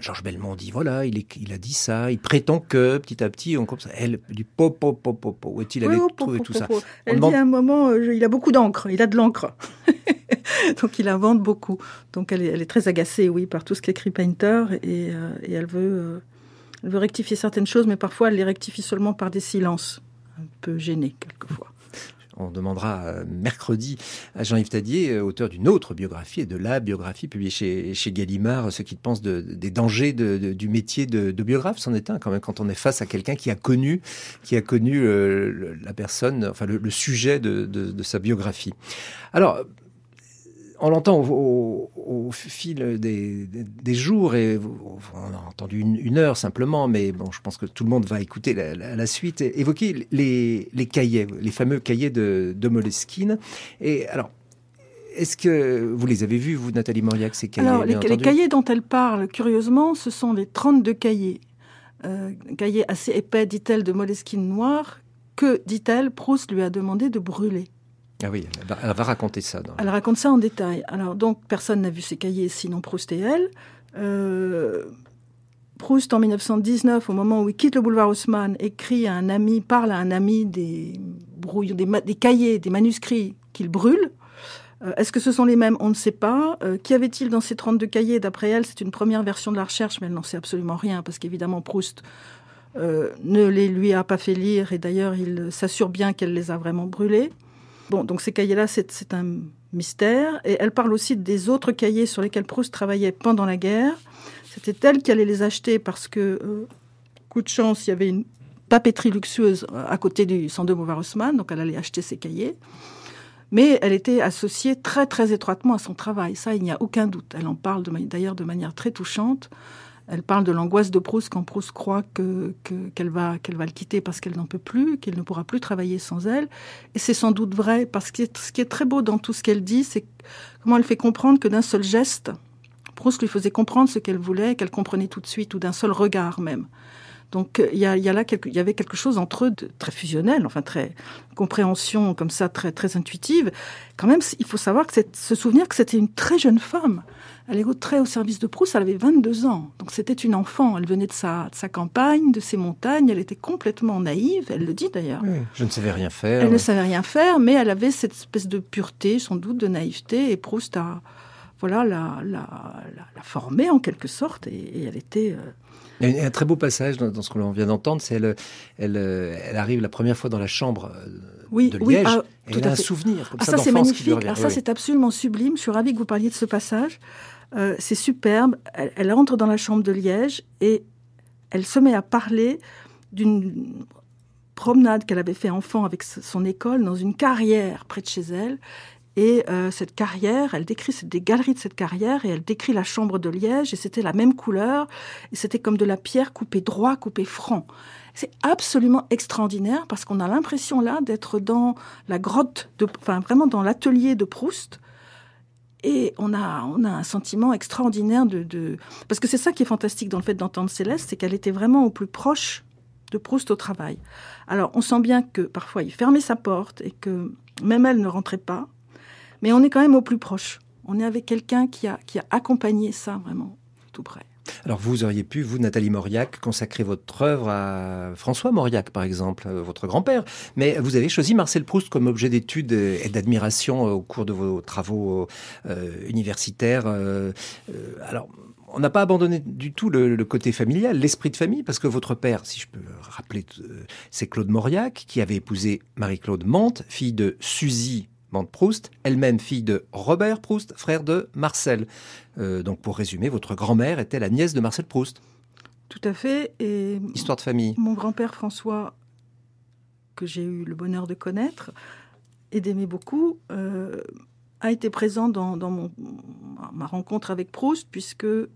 Georges Belmont dit voilà, il, il, a dit ça, il prétend que petit à petit, on comme ça, elle dit pop, pop, pop, pop, où est-il allé trouver tout ça Elle dit à un moment, il a beaucoup d'encre, il a de l'encre. [LAUGHS] Donc il invente beaucoup. Donc elle est, très agacée, oui, par tout ce qu'écrit Painter et, euh, elle, veut, euh, elle veut rectifier certaines choses, mais parfois elle les rectifie seulement par des silences, un peu gênés quelquefois. On demandera euh, mercredi à Jean-Yves Tadier, auteur d'une autre biographie et de la biographie publiée chez, chez Gallimard, ce qu'il pense des dangers du métier de, biographe. C'en est un quand même quand on est face à quelqu'un qui a connu, qui a connu la personne, enfin le, sujet de, de, sa biographie. Alors, on l'entend au, fil des, jours et on a entendu une, heure simplement, mais bon, je pense que tout le monde va écouter la, suite. Évoquer les, cahiers, les fameux cahiers de, de Moleskine. Et alors, est-ce que vous les avez vus, vous, Nathalie Mauriac, ces cahiers Alors, les, cahiers dont elle parle, curieusement, ce sont les 32 cahiers. Euh, cahiers assez épais, dit-elle, de Moleskine noir, que, dit-elle, Proust lui a demandé de brûler. Ah oui, elle va, raconter ça. Elle raconte ça en détail. Alors donc personne n'a vu ces cahiers sinon Proust et elle. Euh, Proust en 1919, au moment où il quitte le boulevard Haussmann, écrit à un ami, parle à un ami des brouillons, des, cahiers, des manuscrits qu'il brûle. Euh, est-ce que ce sont les mêmes? On ne sait pas. Euh, Qu'y avait-il dans ces 32 cahiers? D'après elle, c'est une première version de la recherche, mais elle n'en sait absolument rien, parce qu'évidemment, Proust ne les lui a pas fait lire, et d'ailleurs, il s'assure bien qu'elle les a vraiment brûlés. Bon, donc ces cahiers-là, c'est un mystère. Et elle parle aussi des autres cahiers sur lesquels Proust travaillait pendant la guerre. C'était elle qui allait les acheter parce que, euh, coup de chance, il y avait une papeterie luxueuse à côté du centre de Haussmann, donc elle allait acheter ses cahiers. Mais elle était associée très très étroitement à son travail, ça il n'y a aucun doute. Elle en parle d'ailleurs de manière très touchante. Elle parle de l'angoisse de Proust quand Proust croit que, qu'elle va, qu'elle va le quitter parce qu'elle n'en peut plus, qu'il ne pourra plus travailler sans elle. Et c'est sans doute vrai, parce que ce qui est très beau dans tout ce qu'elle dit, c'est comment elle fait comprendre que d'un seul geste, Proust lui faisait comprendre ce qu'elle voulait, qu'elle comprenait tout de suite, ou d'un seul regard même. Donc il y, a, là il y avait quelque chose entre eux de très fusionnel, enfin très compréhension comme ça très très intuitive. Quand même, il faut savoir que se souvenir que c'était une très jeune femme. Elle est très au service de Proust, elle avait 22 ans. Donc c'était une enfant, elle venait de sa, de sa campagne, de ses montagnes, elle était complètement naïve, elle le dit d'ailleurs. je ne savais rien faire. Elle ne savait rien faire, mais elle avait cette espèce de pureté, sans doute, de naïveté, et Proust a voilà, la, la, la, formée en quelque sorte, et, elle était... Euh, il y a un très beau passage dans, ce qu'on vient d'entendre, c'est elle, elle, elle, arrive la première fois dans la chambre euh, oui, de oui, Liège, ah, et elle a un souvenir comme ah, ça, ça c'est magnifique, ah, ça c'est absolument sublime, je suis ravie que vous parliez de ce passage, euh, c'est superbe, elle, entre dans la chambre de Liège et elle se met à parler d'une promenade qu'elle avait fait enfant avec son école dans une carrière près de chez elle et euh, cette carrière, elle décrit des galeries de cette carrière et elle décrit la chambre de Liège et c'était la même couleur et c'était comme de la pierre coupée droit, coupée franc. C'est absolument extraordinaire parce qu'on a l'impression là d'être dans la grotte, de, enfin vraiment dans l'atelier de Proust. Et on a, on a un sentiment extraordinaire de, parce que c'est ça qui est fantastique dans le fait d'entendre Céleste, c'est qu'elle était vraiment au plus proche de Proust au travail. Alors on sent bien que parfois il fermait sa porte et que même elle ne rentrait pas mais on est quand même au plus proche. On est avec quelqu'un qui a, qui a accompagné ça vraiment tout près. Alors vous auriez pu, vous, Nathalie Mauriac, consacrer votre œuvre à François Mauriac, par exemple, euh, votre grand-père. Mais vous avez choisi Marcel Proust comme objet d'étude et d'admiration au cours de vos travaux universitaires. alors, on n'a pas abandonné du tout le, côté familial, l'esprit de famille, parce que votre père, si je peux rappeler, euh, c'est Claude Mauriac, qui avait épousé Marie-Claude Mante, fille de Suzy Mante-Proust, elle-même fille de Robert Proust, frère de Marcel. Euh, donc pour résumer, votre grand-mère était la nièce de Marcel Proust. Tout à fait. Et Histoire de famille. Mon grand-père François, que j'ai eu le bonheur de connaître et d'aimer beaucoup, euh, a été présent dans, mon, ma rencontre avec Proust, puisque, euh,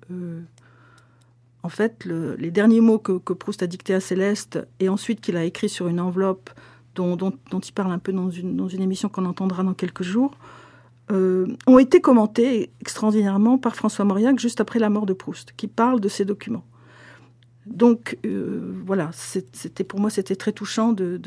en fait, les derniers mots que, Proust a dictés à Céleste, et ensuite qu'il a écrit sur une enveloppe dont, il parle un peu dans une, émission qu'on entendra dans quelques jours, euh, ont été commentés extraordinairement par François Mauriac juste après la mort de Proust, qui parle de ces documents. Donc euh, voilà, c'était pour moi c'était très touchant de,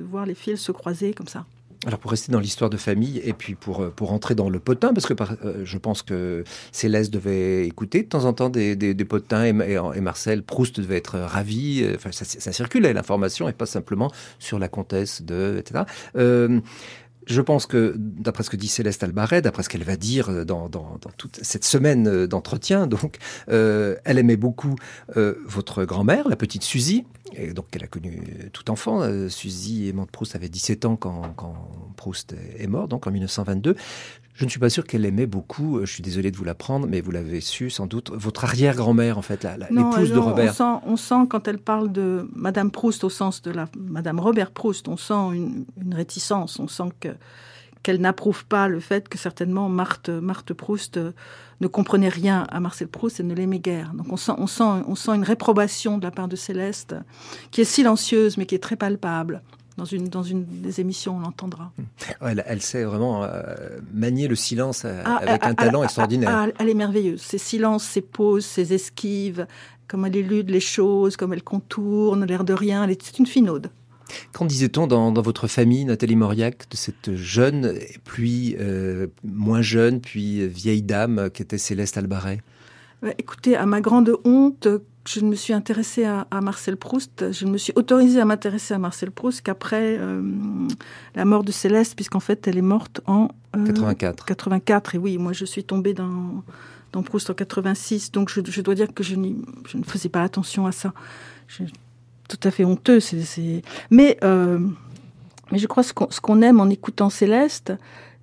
voir les fils se croiser comme ça. Alors pour rester dans l'histoire de famille et puis pour, euh, pour rentrer dans le potin, parce que euh, je pense que Céleste devait écouter de temps en temps des, des, potins et, Marcel Proust devait être ravi. Enfin, ça, ça circulait l'information et pas simplement sur la comtesse de etc. Je pense que, d'après ce que dit Céleste Albaret, d'après ce qu'elle va dire dans, dans, toute cette semaine d'entretien, [LAUGHS] donc, elle aimait beaucoup votre grand-mère, la petite Suzy, et donc qu'elle a connu tout enfant. Euh, Suzy Aimante Proust avait 17 ans quand, Proust est mort, donc en 1922. Je ne suis pas sûr qu'elle aimait beaucoup, euh, je suis désolé de vous l'apprendre, mais vous l'avez su sans doute, votre arrière-grand-mère, en fait, l'épouse de Robert. On sent, quand elle parle de Madame Proust au sens de la Madame Robert Proust, on sent une, une réticence, on sent que qu'elle n'approuve pas le fait que certainement Marthe, Marthe Proust euh, ne comprenait rien à Marcel Proust et ne l'aimait guère. Donc on sent, on, sent, on sent une réprobation de la part de Céleste qui est silencieuse mais qui est très palpable. Dans une, dans une des émissions, on l'entendra. Elle, elle, sait vraiment euh, manier le silence euh, ah, avec un talent extraordinaire. Ah, elle est merveilleuse. Ses silences, ses pauses, ses esquives, comme elle élude les choses, comme elle contourne, l'air de rien. C'est une finaude. Qu'en disait-on dans, votre famille, Nathalie Mauriac, de cette jeune, puis euh, moins jeune, puis vieille dame qui était Céleste Albaret? Écoutez, à ma grande honte, je ne me suis intéressée à, Marcel Proust, je ne me suis autorisée à m'intéresser à Marcel Proust qu'après euh, la mort de Céleste, puisqu'en fait elle est morte en 84. 84, et oui, moi je suis tombée dans, dans Proust en 86, donc je, dois dire que je, je, ne faisais pas attention à ça. Je, tout à fait honteux. Mais, euh, mais je crois que ce qu'on, aime en écoutant Céleste,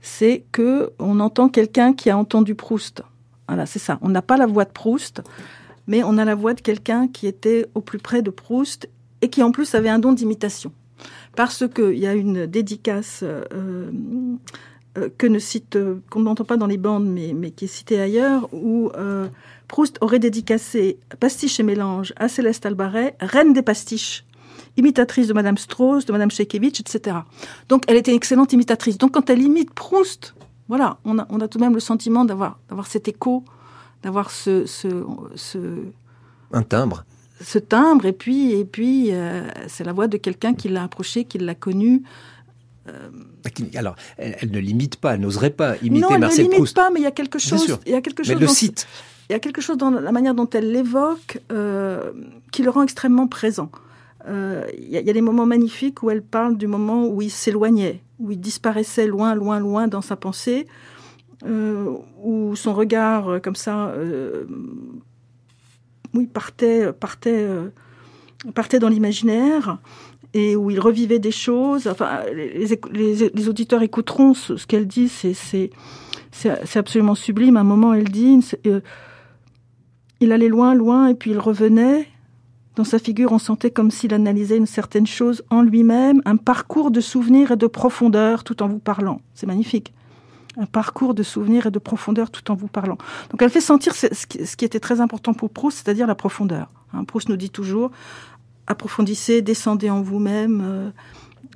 c'est que on entend quelqu'un qui a entendu Proust. Voilà, c'est ça. On n'a pas la voix de Proust, mais on a la voix de quelqu'un qui était au plus près de Proust et qui en plus avait un don d'imitation. Parce qu'il y a une dédicace euh, euh, que ne cite, qu'on n'entend pas dans les bandes, mais, mais qui est citée ailleurs, où Proust aurait dédicacé Pastiche et mélange à Céleste Albaret, reine des pastiches, imitatrice de Madame Strauss, de Madame Shekiewicz, etc. Donc elle était une excellente imitatrice. Donc quand elle imite Proust, voilà, on a, on a tout de même le sentiment d'avoir, d'avoir cet écho, d'avoir ce, ce, Un timbre. Ce timbre, et puis, et puis euh, c'est la voix de quelqu'un qui l'a approché, qui l'a connu. Euh, alors, elle, ne l'imite pas, elle n'oserait pas imiter non, Marcel Proust. Non, elle ne l'imite pas, mais il y a quelque chose. Il y a quelque chose mais elle le cite il y a quelque chose dans la manière dont elle l'évoque euh, qui le rend extrêmement présent. Il y, a des moments magnifiques où elle parle du moment où il s'éloignait, où il disparaissait loin, loin, loin dans sa pensée, où son regard, comme ça, oui, partait, partait, partait dans l'imaginaire et où il revivait des choses. Enfin, les, auditeurs écouteront ce, qu'elle dit, c'est c'est absolument sublime. À un moment, elle dit il allait loin, loin, et puis il revenait. Dans sa figure, on sentait comme s'il analysait une certaine chose en lui-même, un parcours de souvenirs et de profondeur tout en vous parlant. C'est magnifique. Un parcours de souvenirs et de profondeur tout en vous parlant. Donc elle fait sentir ce qui était très important pour Proust, c'est-à-dire la profondeur. Hein, Proust nous dit toujours, approfondissez, descendez en vous-même. Euh,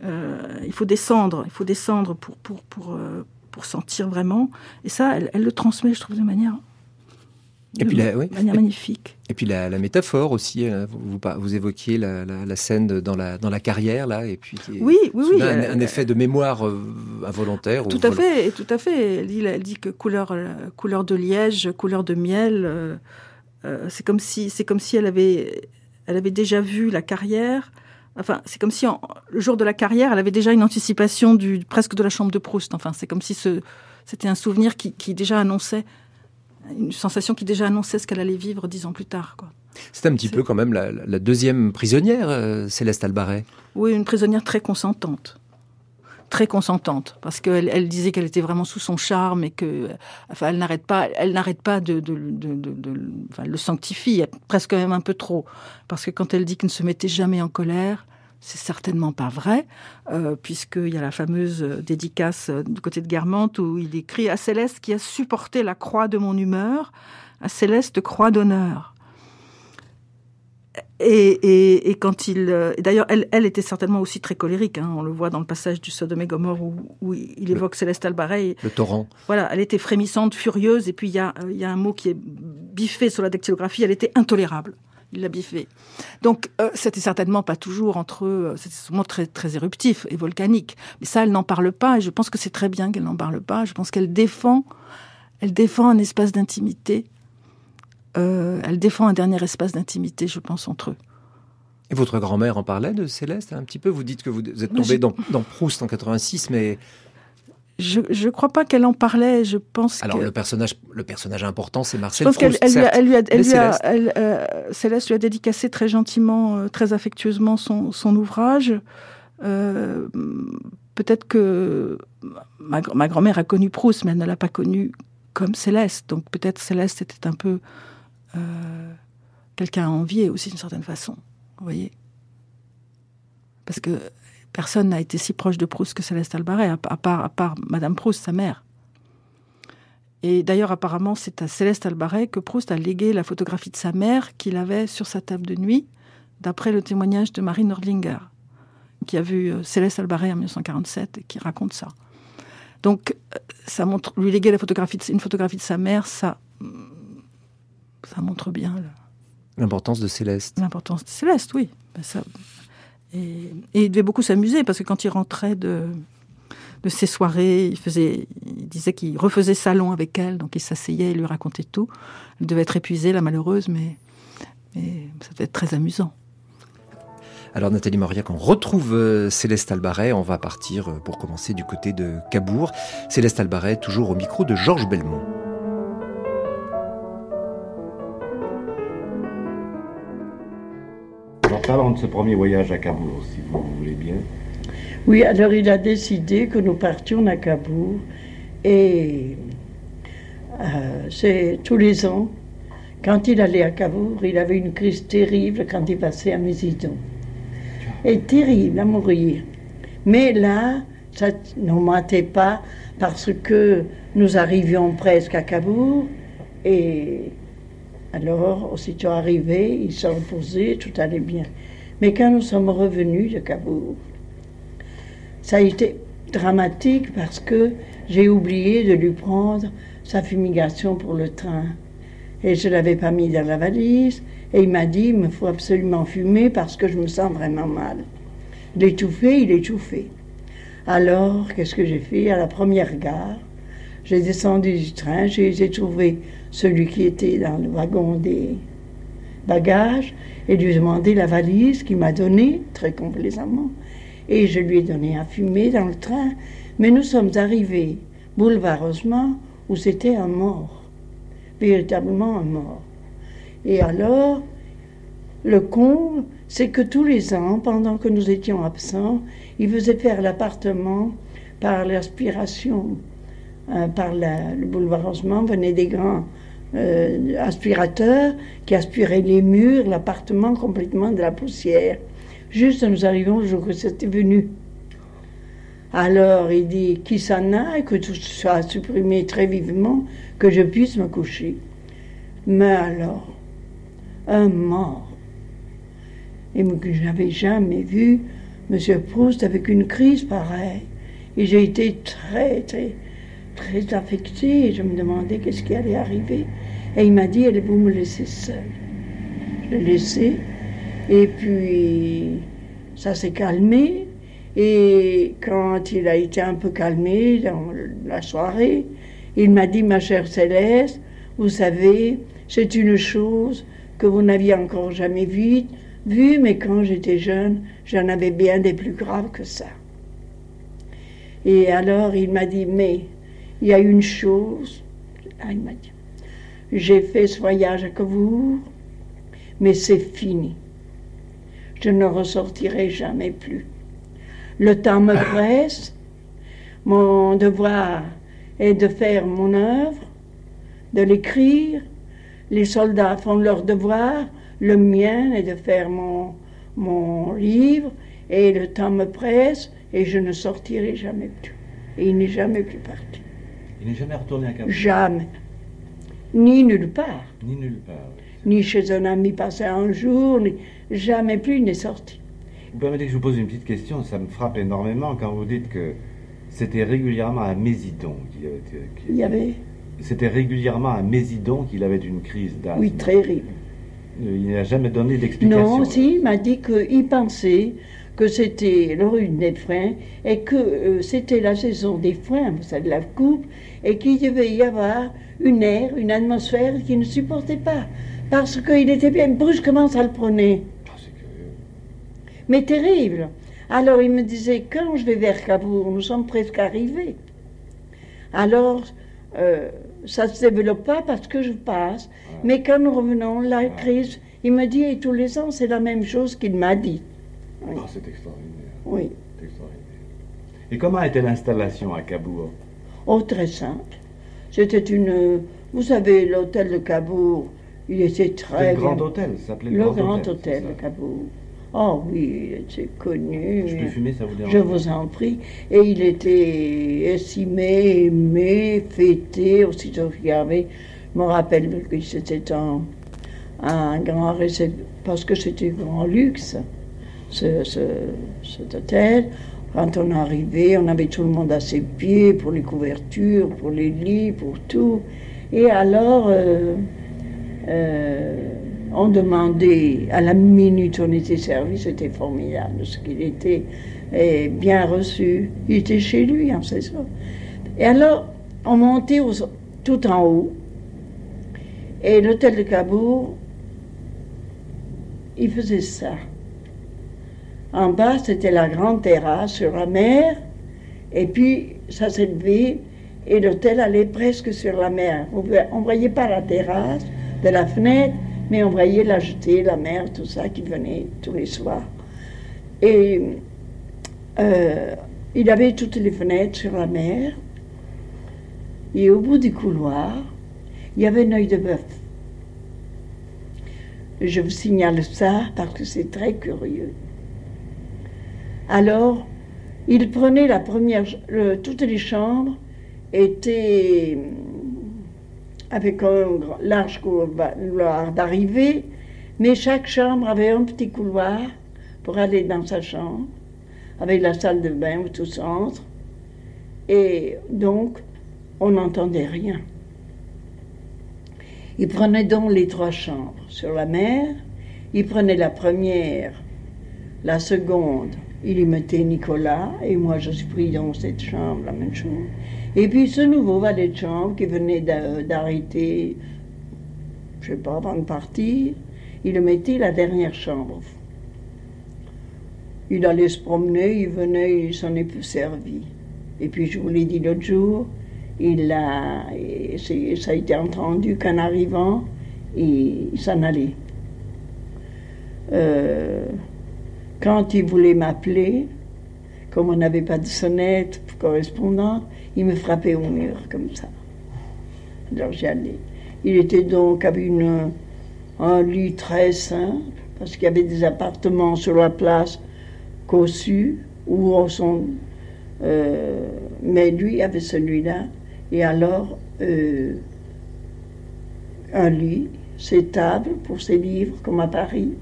euh, il faut descendre, il faut descendre pour, pour, pour, euh, pour sentir vraiment. Et ça, elle le transmet, je trouve, de manière et puis la, manière magnifique. Et puis la, métaphore aussi, hein, vous, vous, évoquiez la, scène dans la, dans la carrière, là, et puis oui, oui, oui, un, effet de mémoire euh, involontaire. Tout à fait, tout à fait. Elle dit, elle dit que couleur, euh, couleur de liège, couleur de miel, euh, c'est comme si c'est comme si elle avait elle avait déjà vu la carrière. Enfin, c'est comme si le jour de la carrière, elle avait déjà une anticipation du presque de la chambre de Proust. Enfin, c'est comme si ce c'était un souvenir qui, qui, déjà annonçait une sensation qui déjà annonçait ce qu'elle allait vivre dix ans plus tard. Quoi. C'est un petit peu quand même la, la deuxième prisonnière, euh, Céleste Albaret. Oui, une prisonnière très consentante très consentante parce qu'elle elle disait qu'elle était vraiment sous son charme et que enfin elle n'arrête pas elle n'arrête pas de, de, de, de enfin, le sanctifie presque même un peu trop parce que quand elle dit qu'elle ne se mettait jamais en colère c'est certainement pas vrai, euh, puisqu'il y a la fameuse dédicace euh, du côté de Guermantes où il écrit à Céleste qui a supporté la croix de mon humeur, à Céleste croix d'honneur. Et, quand il, euh, d'ailleurs, elle, elle, était certainement aussi très colérique. Hein. on le voit dans le passage du Sodome et Gomorre où, il évoque Céleste Albaret. Le torrent. Voilà, elle était frémissante, furieuse, et puis il y a, il y a un mot qui est biffé sur la dactylographie. Elle était intolérable. Il l'a biffé. Donc, euh, c'était certainement pas toujours entre eux. Euh, c'était souvent très très éruptif et volcanique. Mais ça, elle n'en parle pas, et je pense que c'est très bien qu'elle n'en parle pas. Je pense qu'elle défend, elle défend un espace d'intimité euh, elle défend un dernier espace d'intimité, je pense, entre eux. Et votre grand-mère en parlait de Céleste un petit peu? Vous dites que vous êtes tombé dans, Proust en 86, mais... Je ne crois pas qu'elle en parlait, je pense Alors le, personnage, le personnage important, c'est Marcel Proust, Je pense qu'elle lui, a, Céleste. Euh, Céleste lui a dédicacé très gentiment, euh, très affectueusement son, son ouvrage. Peut-être que ma, ma grand-mère a connu Proust, mais elle ne l'a pas connu comme Céleste. Donc peut-être Céleste était un peu euh, quelqu'un à envier aussi d'une certaine façon. Vous voyez Parce que personne n'a été si proche de Proust que Céleste Albaret, à, part, à part Madame Proust, sa mère. Et d'ailleurs, apparemment, c'est à Céleste Albaret que Proust a légué la photographie de sa mère qu'il avait sur sa table de nuit, d'après le témoignage de Marie Nordlinger, qui a vu euh, Céleste Albaret en 1947 et qui raconte ça. Donc, euh, ça montre, lui léguer la photographie une photographie de sa mère, ça, ça montre bien l'importance de Céleste. L'importance de Céleste, oui. Ben, ça... et, il devait beaucoup s'amuser parce que quand il rentrait de, de ses soirées, il, faisait, il disait qu'il refaisait salon avec elle, donc il s'asseyait, il lui racontait tout. Elle devait être épuisée, la malheureuse, mais, mais ça devait être très amusant. Alors Nathalie Mauriac, on retrouve euh, Céleste Albaret. On va partir euh, pour commencer du côté de Cabourg. Céleste Albaret, toujours au micro de Georges Belmont. De ce premier voyage à Cabourg, si vous voulez bien. Oui, alors il a décidé que nous partions à Cabourg et euh, c'est tous les ans. Quand il allait à Cabourg, il avait une crise terrible quand il passait à Mésidon. Et terrible à mourir. Mais là, ça ne mentait pas parce que nous arrivions presque à Cabourg et alors, aussitôt arrivé, il s'est reposé, tout allait bien. Mais quand nous sommes revenus de Cabourg, ça a été dramatique parce que j'ai oublié de lui prendre sa fumigation pour le train. Et je ne l'avais pas mis dans la valise. Et il m'a dit, il me faut absolument fumer parce que je me sens vraiment mal. L'étouffer, il étouffé. Alors, qu'est-ce que j'ai fait? À la première gare, j'ai descendu du train, j'ai trouvé celui qui était dans le wagon des bagages et lui ai demandé la valise qu'il m'a donnée très complaisamment. Et je lui ai donné à fumer dans le train. Mais nous sommes arrivés boulevard où c'était un mort, véritablement un mort. Et alors, le comble, c'est que tous les ans, pendant que nous étions absents, il faisait faire l'appartement par l'aspiration. Euh, par le boulevard Rosemont venaient des grands euh, aspirateur qui aspirait les murs, l'appartement complètement de la poussière. Juste nous arrivons le jour que c'était venu. Alors il dit qui s'en a et que tout soit supprimé très vivement, que je puisse me coucher. Mais alors, un mort. Et que je n'avais jamais vu M. Proust avec une crise pareille. Et j'ai été très, très, très affectée. Je me demandais qu'est-ce qui allait arriver. Et il m'a dit, allez-vous me laisser seule Je l'ai laissé. Et puis, ça s'est calmé. Et quand il a été un peu calmé dans la soirée, il m'a dit, ma chère Céleste, vous savez, c'est une chose que vous n'aviez encore jamais vue, vue, mais quand j'étais jeune, j'en avais bien des plus graves que ça. Et alors il m'a dit, mais il y a une chose, ah, il m'a dit, j'ai fait ce voyage à Cavour, mais c'est fini. Je ne ressortirai jamais plus. Le temps me [LAUGHS] presse, mon devoir est de faire mon œuvre, de l'écrire, les soldats font leur devoir, le mien est de faire mon, mon livre, et le temps me presse, et je ne sortirai jamais plus. Et il n'est jamais plus parti. Il n'est jamais retourné à Cabourg Jamais. Ni nulle part. Ni nulle part. Ni chez un ami passé un jour, ni jamais plus il n'est sorti. Vous permettez que je vous pose une petite question, ça me frappe énormément quand vous dites que c'était régulièrement à Mésidon qu'il avait. Il y avait. C'était régulièrement à Mésidon qu'il avait une crise d'asthme. Oui, terrible. Il n'a jamais donné d'explication. Non, si, il m'a dit qu'il pensait que c'était le rhume des freins et que euh, c'était la saison des freins, vous savez, de la coupe, et qu'il devait y avoir une air, une atmosphère qu'il ne supportait pas. Parce qu'il était bien brusquement, ça le prenait. Ah, c'est curieux. Mais terrible. Alors il me disait, quand je vais vers Cabourg, nous sommes presque arrivés. Alors, euh, ça ne se développe pas parce que je passe. Mais quand nous revenons, la crise, il me dit, et tous les ans, c'est la même chose qu'il m'a dit. Oui. Ah, c'est extraordinaire. Oui. C'est extraordinaire. Et comment était l'installation à Cabourg? Oh, très simple. C'était une. Vous savez, l'hôtel de Cabourg, il était très le Grand bien. Hôtel, ça s'appelait le, Le Grand, grand Hôtel. hôtel c'est de. Cabourg. Oh oui, il était connu. Je peux fumer, ça vous dérange Je vous en prie. Et il était estimé, aimé, fêté, aussitôt qu'il y avait. Je me rappelle que c'était un, un grand récep- parce que c'était grand luxe, ce, ce- cet hôtel. Quand on arrivait, on avait tout le monde à ses pieds pour les couvertures, pour les lits, pour tout. Et alors, euh, euh, on demandait, à la minute on était servi, c'était formidable, ce qu'il était eh, bien reçu. Il était chez lui, hein, c'est ça. Et alors, on montait tout en haut, et l'hôtel de Cabourg, il faisait ça. En bas, c'était la grande terrasse sur la mer, et puis ça s'élevait, et l'hôtel allait presque sur la mer. On ne voyait pas la terrasse de la fenêtre, mais on voyait la jetée, la mer, tout ça qui venait tous les soirs. Et euh, il avait toutes les fenêtres sur la mer, et au bout du couloir, il y avait un œil de bœuf. Je vous signale ça parce que c'est très curieux. Alors, il prenait la première, toutes les chambres étaient hum, avec un large couloir d'arrivée, mais chaque chambre avait un petit couloir pour aller dans sa chambre, avec la salle de bain au tout centre, et donc on n'entendait rien. Il prenait donc les trois chambres sur la mer, il prenait la première, la seconde, il y mettait Nicolas, et moi je suis pris dans cette chambre, la même chose. Et puis ce nouveau valet de chambre qui venait d'a- d'arrêter, je sais pas, avant de partir, il le mettait la dernière chambre. Il allait se promener, il venait, il s'en est plus servi. Et puis je vous l'ai dit l'autre jour, il a, ça a été entendu qu'en arrivant, il, il s'en allait. Euh, quand il voulait m'appeler, comme on n'avait pas de sonnette correspondante, il me frappait au mur comme ça. Alors j'y allais. Il était donc avec une, un lit très simple, parce qu'il y avait des appartements sur la place cossus, où on euh, mais lui avait celui-là, et alors euh, un lit, ses tables pour ses livres, comme à Paris,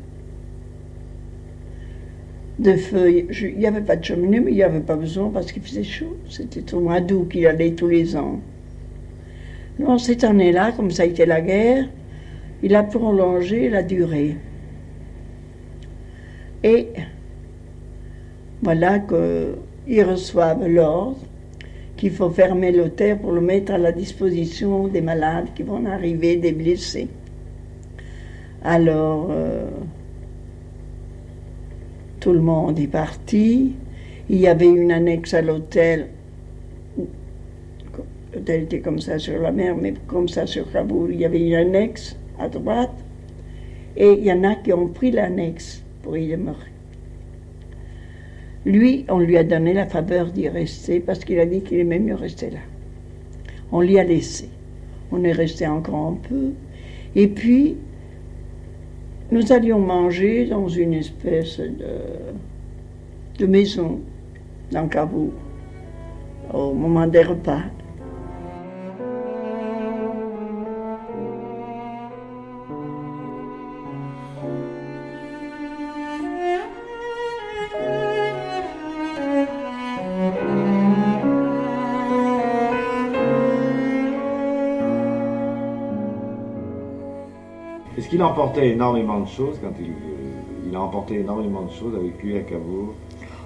de feuilles. Il n'y avait pas de cheminée, mais il n'y avait pas besoin parce qu'il faisait chaud. C'était au mois d'août qu'il allait tous les ans. Non, cette année-là, comme ça a été la guerre, il a prolongé la durée. Et voilà qu'ils reçoivent l'ordre qu'il faut fermer l'hôtel pour le mettre à la disposition des malades qui vont arriver, des blessés. Alors, euh, tout le monde est parti. Il y avait une annexe à l'hôtel. L'hôtel était comme ça sur la mer, mais comme ça sur Kaboul. Il y avait une annexe à droite. Et il y en a qui ont pris l'annexe pour y demeurer. Lui, on lui a donné la faveur d'y rester parce qu'il a dit qu'il aimait mieux rester là. On l'y a laissé. On est resté encore un peu. Et puis, nous allions manger dans une espèce de, maison dans Kaboul au moment des repas. Qu'il emportait énormément de choses il, euh, il a emporté énormément de choses avec lui à Cabourg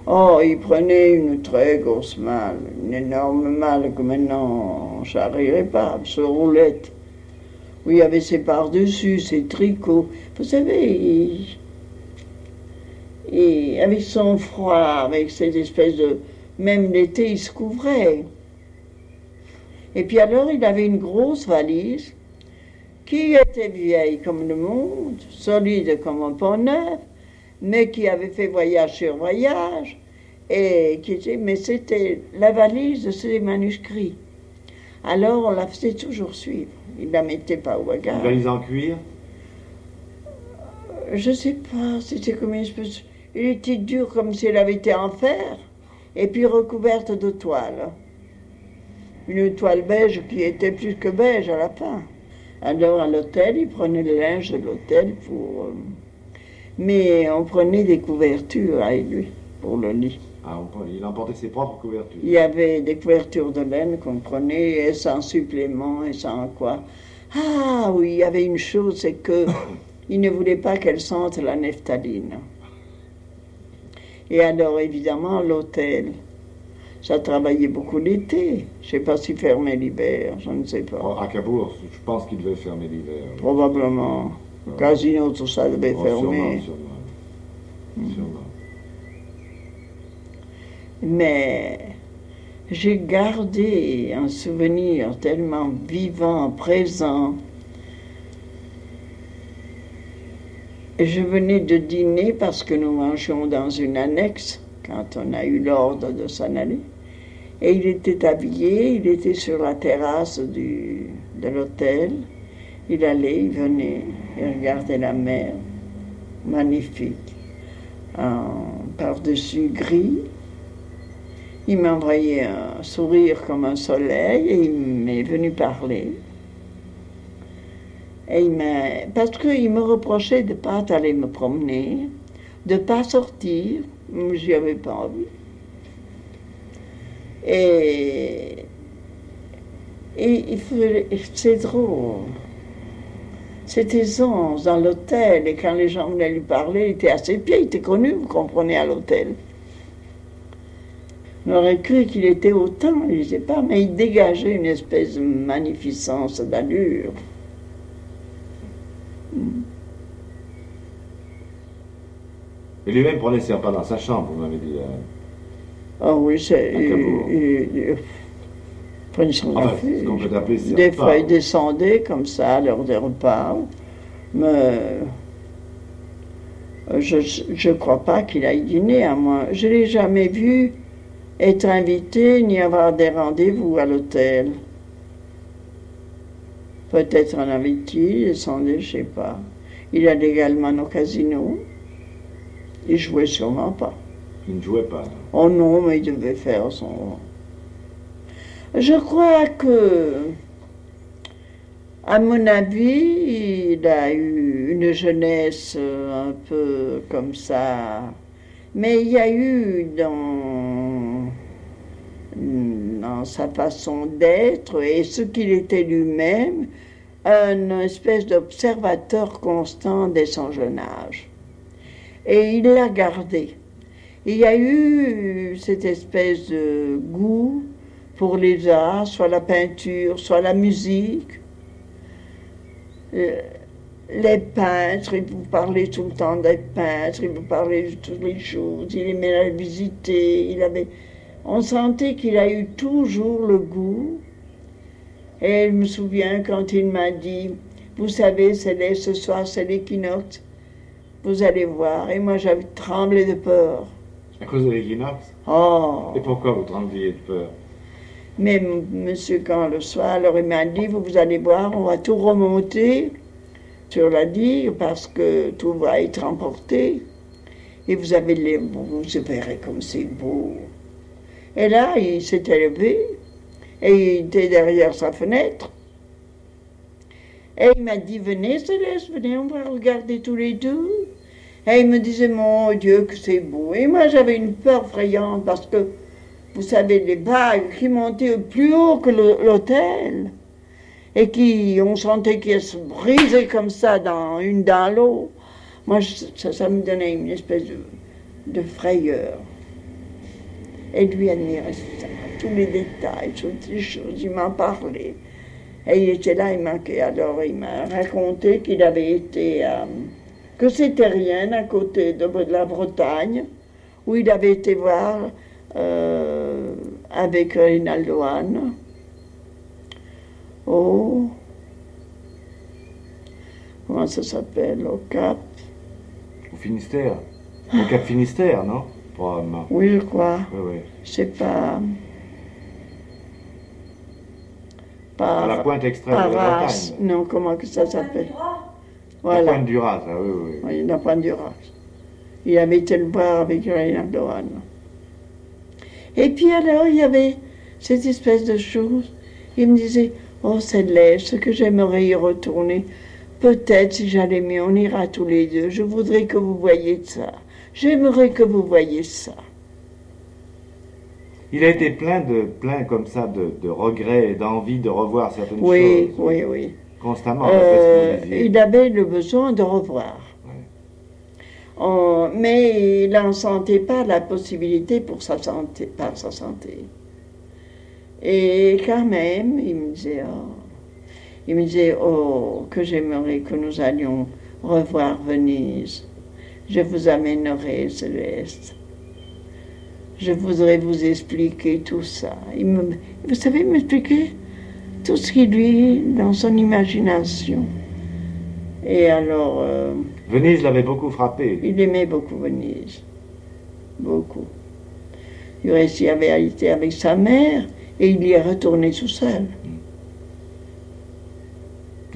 Oh, il prenait une très grosse malle, une énorme malle que maintenant j'arriverai pas, ce roulette, où il avait ses par-dessus, ses tricots. Vous savez, et avec son froid, avec ces espèces de... Même l'été, il se couvrait. Et puis alors, il avait une grosse valise qui était vieille comme le monde, solide comme un pont neuf, mais qui avait fait voyage sur voyage, et qui était, mais c'était la valise de ses manuscrits. Alors on la faisait toujours suivre. Il ne la mettait pas au bagage. Une valise en cuir? Je sais pas, c'était comme une espèce. Il était dur comme si elle avait été en fer, et puis recouverte de toile. Une toile beige qui était plus que beige à la fin. Alors à l'hôtel, il prenait le linge de l'hôtel pour. euh, Mais on prenait des couvertures avec lui pour le lit. Ah, on Il emportait ses propres couvertures. Il y avait des couvertures de laine qu'on prenait et sans supplément et sans quoi. Ah oui, il y avait une chose, c'est que [COUGHS] il ne voulait pas qu'elle sente la nephtaline. Et alors évidemment l'hôtel, ça travaillait beaucoup l'été. Je ne sais pas si fermait l'hiver, je ne sais Oh, pas. à Cabourg, je pense qu'il devait fermer l'hiver. Probablement. Le casino, tout ça devait Oh, fermer. sûrement, sûrement. Sûrement. Mais j'ai gardé un souvenir tellement vivant, présent. Je venais de dîner parce que nous mangions dans une annexe quand on a eu l'ordre de s'en aller. Et il était habillé, il était sur la terrasse de l'hôtel. Il allait, il venait, il regardait la mer, magnifique, en par-dessus gris. Il m'a envoyé un sourire comme un soleil et il m'est venu parler. Et il. Parce qu'il me reprochait de ne pas aller me promener, de ne pas sortir. J'y avais pas envie. Et, et faisait- c'est drôle. C'était 11 dans l'hôtel et quand les gens venaient lui parler, il était à ses pieds, il était connu, vous comprenez, à l'hôtel. On aurait cru qu'il était autant, je ne sais pas, mais il dégageait une espèce de magnificence d'allure. Et lui-même prenait ses repas dans sa chambre, vous m'avez dit. euh. Ah oui, c'est. Son Enfin, café. ce Des repas, fois, descendait comme ça à l'heure des repas. Mais euh, je ne crois pas qu'il aille dîner à moi. Je ne l'ai jamais vu être invité ni avoir des rendez-vous à l'hôtel. Peut-être en avait-il, il descendait, je ne sais pas. Il allait également au casino. Il jouait sûrement pas. Il ne jouait pas. Oh non, mais il devait faire son. Je crois que, à mon avis, il a eu une jeunesse euh, un peu comme ça. Mais il y a eu dans, dans sa façon d'être et ce qu'il était lui-même, un espèce d'observateur constant dès son jeune âge. Et il l'a gardé. Il y a eu cette espèce de goût pour les arts, soit la peinture, soit la musique. Euh, les peintres, il vous parlait tout le temps des peintres, il vous parlait de toutes les choses, il aimait la visiter, il avait... On sentait qu'il a eu toujours le goût. Et je me souviens quand il m'a dit, vous savez, c'est ce soir, c'est l'équinoxe, vous allez voir. Et moi, j'avais tremblé de peur. À cause de l'équinoxe Oh Et pourquoi vous trembliez de peur? Mais. Monsieur quand le soir, alors il m'a dit, vous, vous allez voir, on va tout remonter sur la digue parce que tout va être emporté. Et vous avez les vous verrez comme c'est beau. Et là, il s'était levé et il était derrière sa fenêtre. Et il m'a dit, venez Céleste, venez, on va regarder tous les deux. Et il me disait, mon Dieu, que c'est beau. Et moi, j'avais une peur effrayante parce que, vous savez, les vagues qui montaient plus haut que l'hôtel et qui, on sentait qu'elles se brisaient comme ça dans une dans l'autre. Moi, ça, me donnait une espèce de, de frayeur. Et lui admirait ça, tous les détails, toutes les choses, il m'en parlait. Et il était là, il m'a, alors il m'a raconté qu'il avait été, euh, que c'était rien à côté de, de, la Bretagne, où il avait été voir euh, avec Rinaldo Anne. Oh, comment ça s'appelle, au Cap Au Finistère Au Cap Finistère, non? Probablement. Oui, je crois. Oui, oui. Je sais pas. À la pointe extrême de la Bretagne. Non, comment que ça s'appelle? La pointe du Raz, ah, oui, oui. Oui, la pointe du Raz. Il avait été le voir avec Reynaldo Anne. Et puis alors, il y avait cette espèce de chose. Il me disait, oh, c'est ce que j'aimerais y retourner. Peut-être, si j'allais mieux, on ira tous les deux. Je voudrais que vous voyiez ça. J'aimerais que vous voyiez ça. Il a été plein de plein comme ça de, de regrets et d'envie de revoir certaines oui, choses. Oui, oui, Constamment. euh, il avait le besoin de revoir. Ouais. On, mais il n'en sentait pas la possibilité pour sa santé, par sa santé. Et quand même, il me disait, oh, il me disait, oh, que j'aimerais que nous allions revoir Venise. Je vous amènerai, Céleste je voudrais vous expliquer tout ça. Il me, vous savez m'expliquer? Tout ce qui lui, dans son imagination. Et alors... Euh, Venise l'avait beaucoup frappé. Il aimait beaucoup Venise. Beaucoup. Il avait été avec sa mère et il y est retourné tout seul.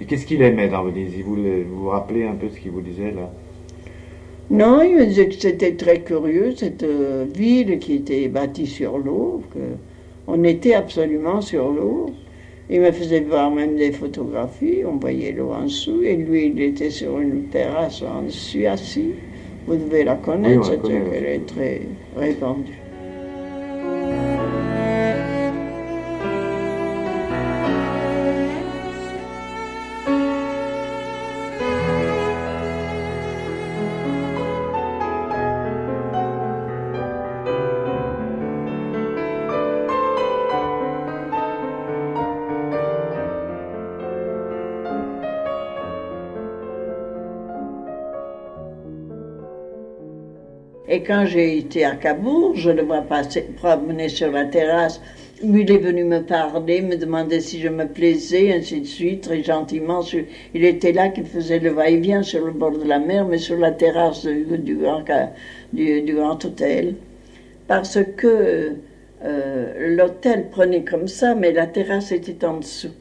Et qu'est-ce qu'il aimait dans Venise? Il voulait, Vous vous rappelez un peu ce qu'il vous disait là? Non, il me disait que c'était très curieux, cette euh, ville qui était bâtie sur l'eau, qu'on était absolument sur l'eau. Il me faisait voir même des photographies, on voyait l'eau en dessous, et lui, il était sur une terrasse en dessus, assis. Vous devez la connaître, oui, elle est très répandue. Quand j'ai été à Cabourg, je le vois passer, promener sur la terrasse. Il est venu me parler, me demander si je me plaisais, ainsi de suite, très gentiment. Il était là, qu'il faisait le va-et-vient sur le bord de la mer, mais sur la terrasse du, grand, hôtel. Parce que euh, l'hôtel prenait comme ça, mais la terrasse était en dessous.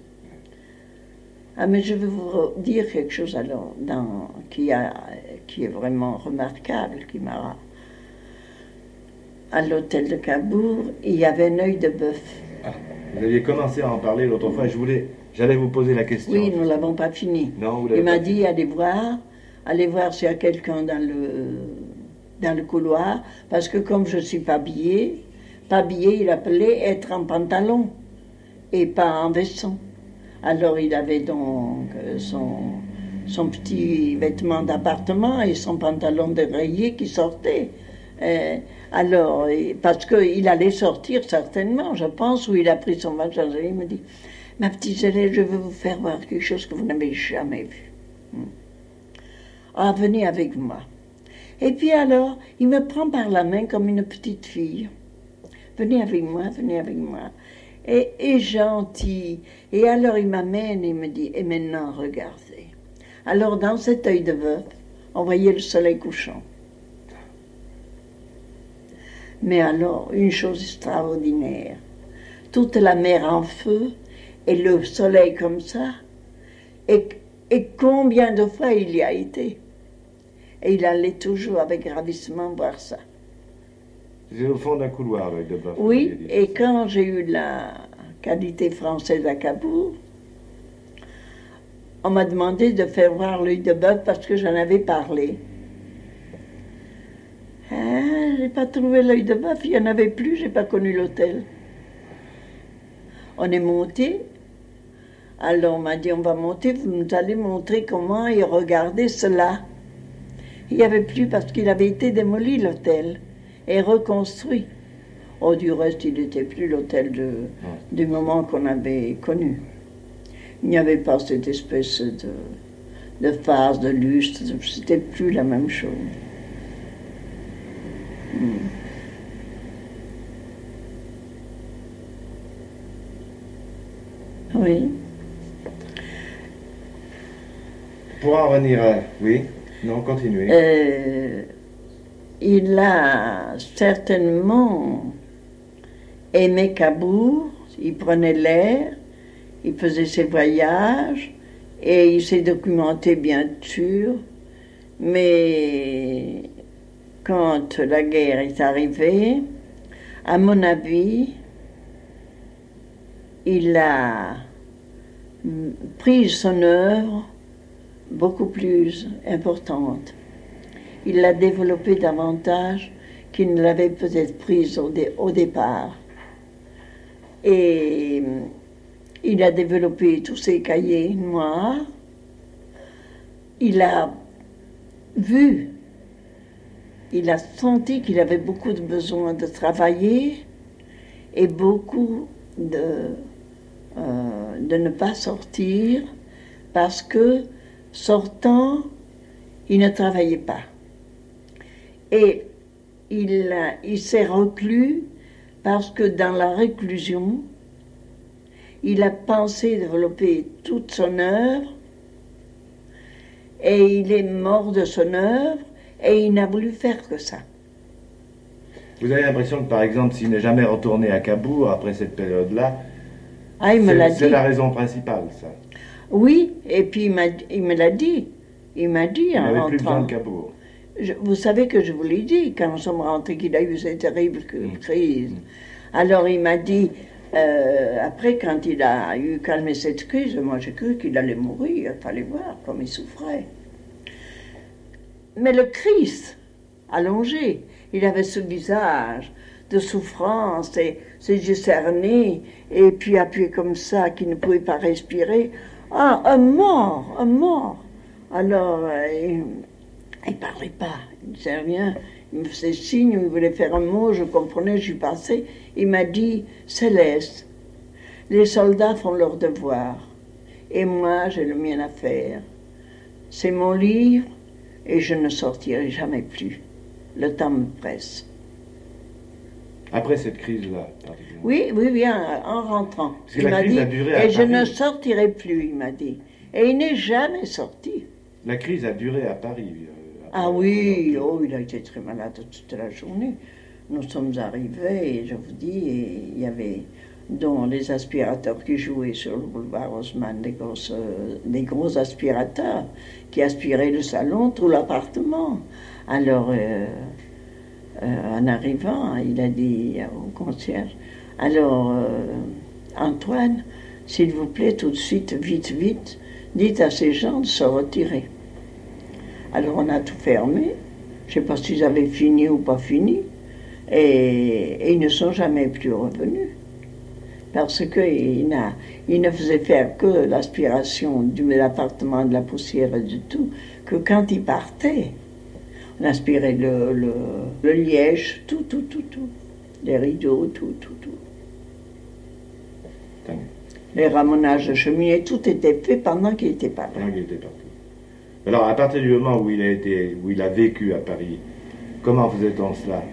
Ah, mais je vais vous dire quelque chose alors qui, qui est vraiment remarquable, qui m'a à l'hôtel de Cabourg, il y avait un œil de bœuf. Ah, vous aviez commencé à en parler l'autre fois, je voulais, j'allais vous poser la question. Oui, nous l'avons pas fini. Non, vous Il m'a dit, allez voir, allez voir s'il y a quelqu'un dans le, dans le couloir, parce que comme je suis pas habillée, pas habillée, il appelait être en pantalon et pas en veston. Alors il avait donc euh, son, son petit vêtement d'appartement et son pantalon de rayé qui sortait. Euh, Alors, parce qu'il allait sortir certainement, je pense, où il a pris son match. Il me dit Ma petite Zélée, je veux vous faire voir quelque chose que vous n'avez jamais vu. Hmm. Ah, venez avec moi. Et puis alors, il me prend par la main comme une petite fille. Venez avec moi, venez avec moi. Et, et gentil. Et alors il m'amène et me dit, et maintenant regardez. Alors dans cet œil de bœuf, on voyait le soleil couchant. Mais alors, une chose extraordinaire, toute la mer en feu et le soleil comme ça, et, et combien de fois il y a été. Et il allait toujours avec ravissement voir ça. C'est au fond d'un couloir, avec de bœuf. Oui, et quand j'ai eu la qualité française à Cabourg, on m'a demandé de faire voir l'œil de bœuf parce que j'en avais parlé. Hein, j'ai pas trouvé l'œil de bœuf, il n'y en avait plus, j'ai pas connu l'hôtel. On est monté. Alors on m'a dit on va monter, vous nous allez montrer comment et regarder cela. Il n'y avait plus parce qu'il avait été démoli l'hôtel et reconstruit. Oh, du reste, il n'était plus l'hôtel de, du moment qu'on avait connu. Il n'y avait pas cette espèce de, de phase, de lustre, c'était plus la même chose. Hmm. Oui. Pour en revenir à... Oui Non, continuez. Euh, il a certainement aimé Cabourg, il prenait l'air, il faisait ses voyages et il s'est documenté bien sûr, mais quand la guerre est arrivée, à mon avis, il a pris son œuvre beaucoup plus importante. Il l'a développée davantage qu'il ne l'avait peut-être prise au, départ. Et il a développé tous ses cahiers noirs. Il a vu, il a senti qu'il avait beaucoup de besoin de travailler et beaucoup de, euh, ne pas sortir parce que sortant, il ne travaillait pas. Et il, il s'est reclus parce que dans la réclusion, il a pensé développer toute son œuvre et il est mort de son œuvre et il n'a voulu faire que ça. Vous avez l'impression que, par exemple, s'il n'est jamais retourné à Cabourg après cette période-là, ah, c'est la raison principale, ça Oui, et puis il, me l'a dit. Il m'a dit il en plus besoin de Cabourg. vous savez que je vous l'ai dit quand nous sommes rentrés qu'il a eu cette terrible mm. crise. Alors il m'a dit, euh, après, quand il a eu calmé cette crise, moi j'ai cru qu'il allait mourir. Il fallait voir comme il souffrait. Mais le Christ, allongé, il avait ce visage de souffrance et ses yeux cernés, et puis appuyé comme ça, qu'il ne pouvait pas respirer. Ah, un mort, un mort. Alors, euh, il ne parlait pas, il ne disait rien. Il me faisait signe, il voulait faire un mot, je comprenais, je suis passé. Il m'a dit Céleste, les soldats font leur devoir, et moi j'ai le mien à faire. C'est mon livre, et je ne sortirai jamais plus. Le temps me presse. Après cette crise-là Oui, oui, bien, en rentrant. Parce il m'a dit, et je ne sortirai plus, il m'a dit. Et il n'est jamais sorti. La crise a duré à Paris. Euh, ah oui, oh, il a été très malade toute la journée. Nous sommes arrivés, et je vous dis, il y avait dans les aspirateurs qui jouaient sur le boulevard Haussmann, des, euh, gros aspirateurs qui aspiraient le salon, tout l'appartement. Alors, euh, en arrivant, il a dit au concierge, alors, Antoine, s'il vous plaît, tout de suite, vite, vite, dites à ces gens de se retirer. Alors on a tout fermé. Je ne sais pas s'ils avaient fini ou pas fini. Et, ils ne sont jamais plus revenus. Parce qu'ils il ne faisaient faire que l'aspiration de l'appartement, de la poussière et du tout, que quand ils partaient, On aspirait le, le, le liège, tout, tout, tout, tout. Les rideaux, tout, tout, tout. Les ramonages de cheminée, tout était fait pendant qu'il était pas là. Pendant qu'il était parti. Alors, à partir du moment où il a, été, où il a vécu à Paris, comment faisait-on cela?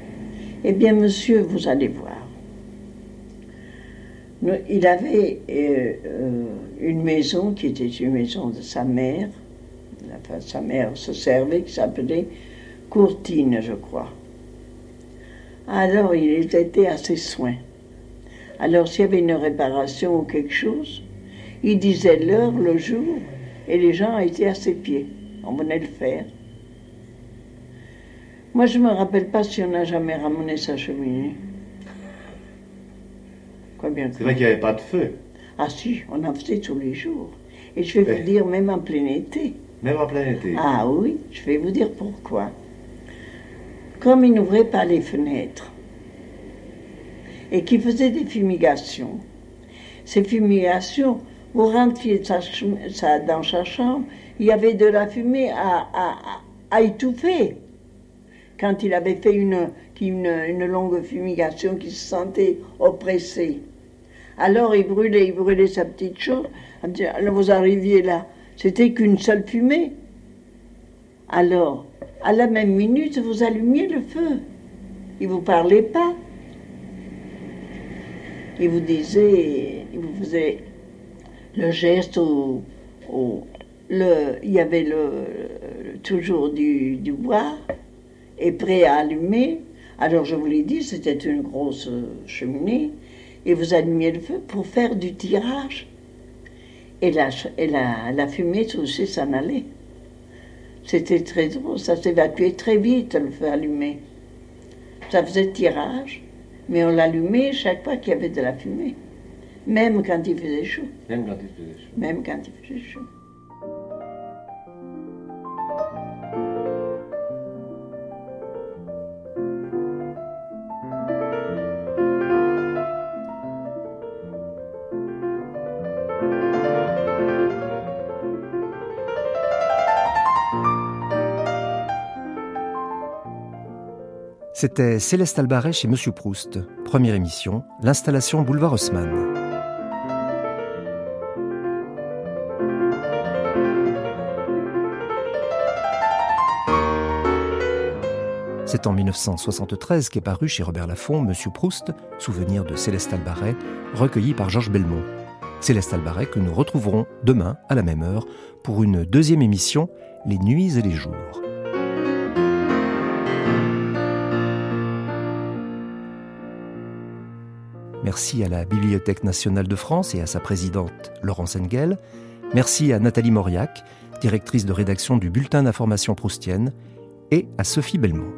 Eh bien, monsieur, vous allez voir. Il avait euh, euh, une maison qui était une maison de sa mère. Sa mère se servait, qui s'appelait Courtine, je crois. Alors, il était à ses soins. Alors, s'il y avait une réparation ou quelque chose, il disait l'heure, le jour, et les gens étaient à ses pieds. On venait le faire. Moi, je me rappelle pas si on n'a jamais ramené sa cheminée. Bien C'est vrai qu'il n'y avait pas de feu, Ah si, on en faisait tous les jours. Et je vais vous dire, même en plein été. même en plein été. Ah oui, je vais vous dire pourquoi. Comme il n'ouvrait pas les fenêtres et qu'il faisait des fumigations, ces fumigations, vous rentriez dans sa chambre, il y avait de la fumée à, à- à- à étouffer. Quand il avait fait une, une, une longue fumigation qui se sentait oppressé. Alors il brûlait, il brûlait sa petite chose. Vous arriviez là, c'était qu'une seule fumée. Alors, à la même minute, vous allumiez le feu. Il vous parlait pas. Il vous disait, il vous faisait le geste où, où le, il y avait toujours du bois et prêt à allumer. Alors je vous l'ai dit, c'était une grosse cheminée et vous allumiez le feu pour faire du tirage. Et la, et la, la fumée aussi s'en allait. C'était très drôle, ça s'évacuait très vite le feu allumé. Ça faisait tirage, mais on l'allumait chaque fois qu'il y avait de la fumée. Même quand il faisait chaud. Même quand il faisait chaud. Même quand il faisait chaud. C'était Céleste Albaret chez Monsieur Proust. Première émission, l'installation Boulevard Haussmann. C'est en 1973 qu'est paru chez Robert Laffont Monsieur Proust, souvenir de Céleste Albaret, recueilli par Georges Belmont. Céleste Albaret que nous retrouverons demain à la même heure pour une deuxième émission, Les nuits et les jours. Merci à la Bibliothèque nationale de France et à sa présidente Laurence Engel. Merci à Nathalie Mauriac, directrice de rédaction du Bulletin d'information proustienne, et à Sophie Belmont.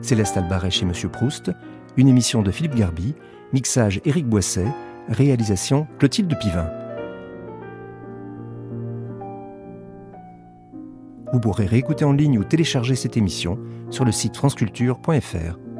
Céleste Albaret chez Monsieur Proust, une émission de Philippe Garby, mixage Éric Boisset, réalisation Clotilde Pivin. Vous pourrez réécouter en ligne ou télécharger cette émission sur le site franceculture.fr.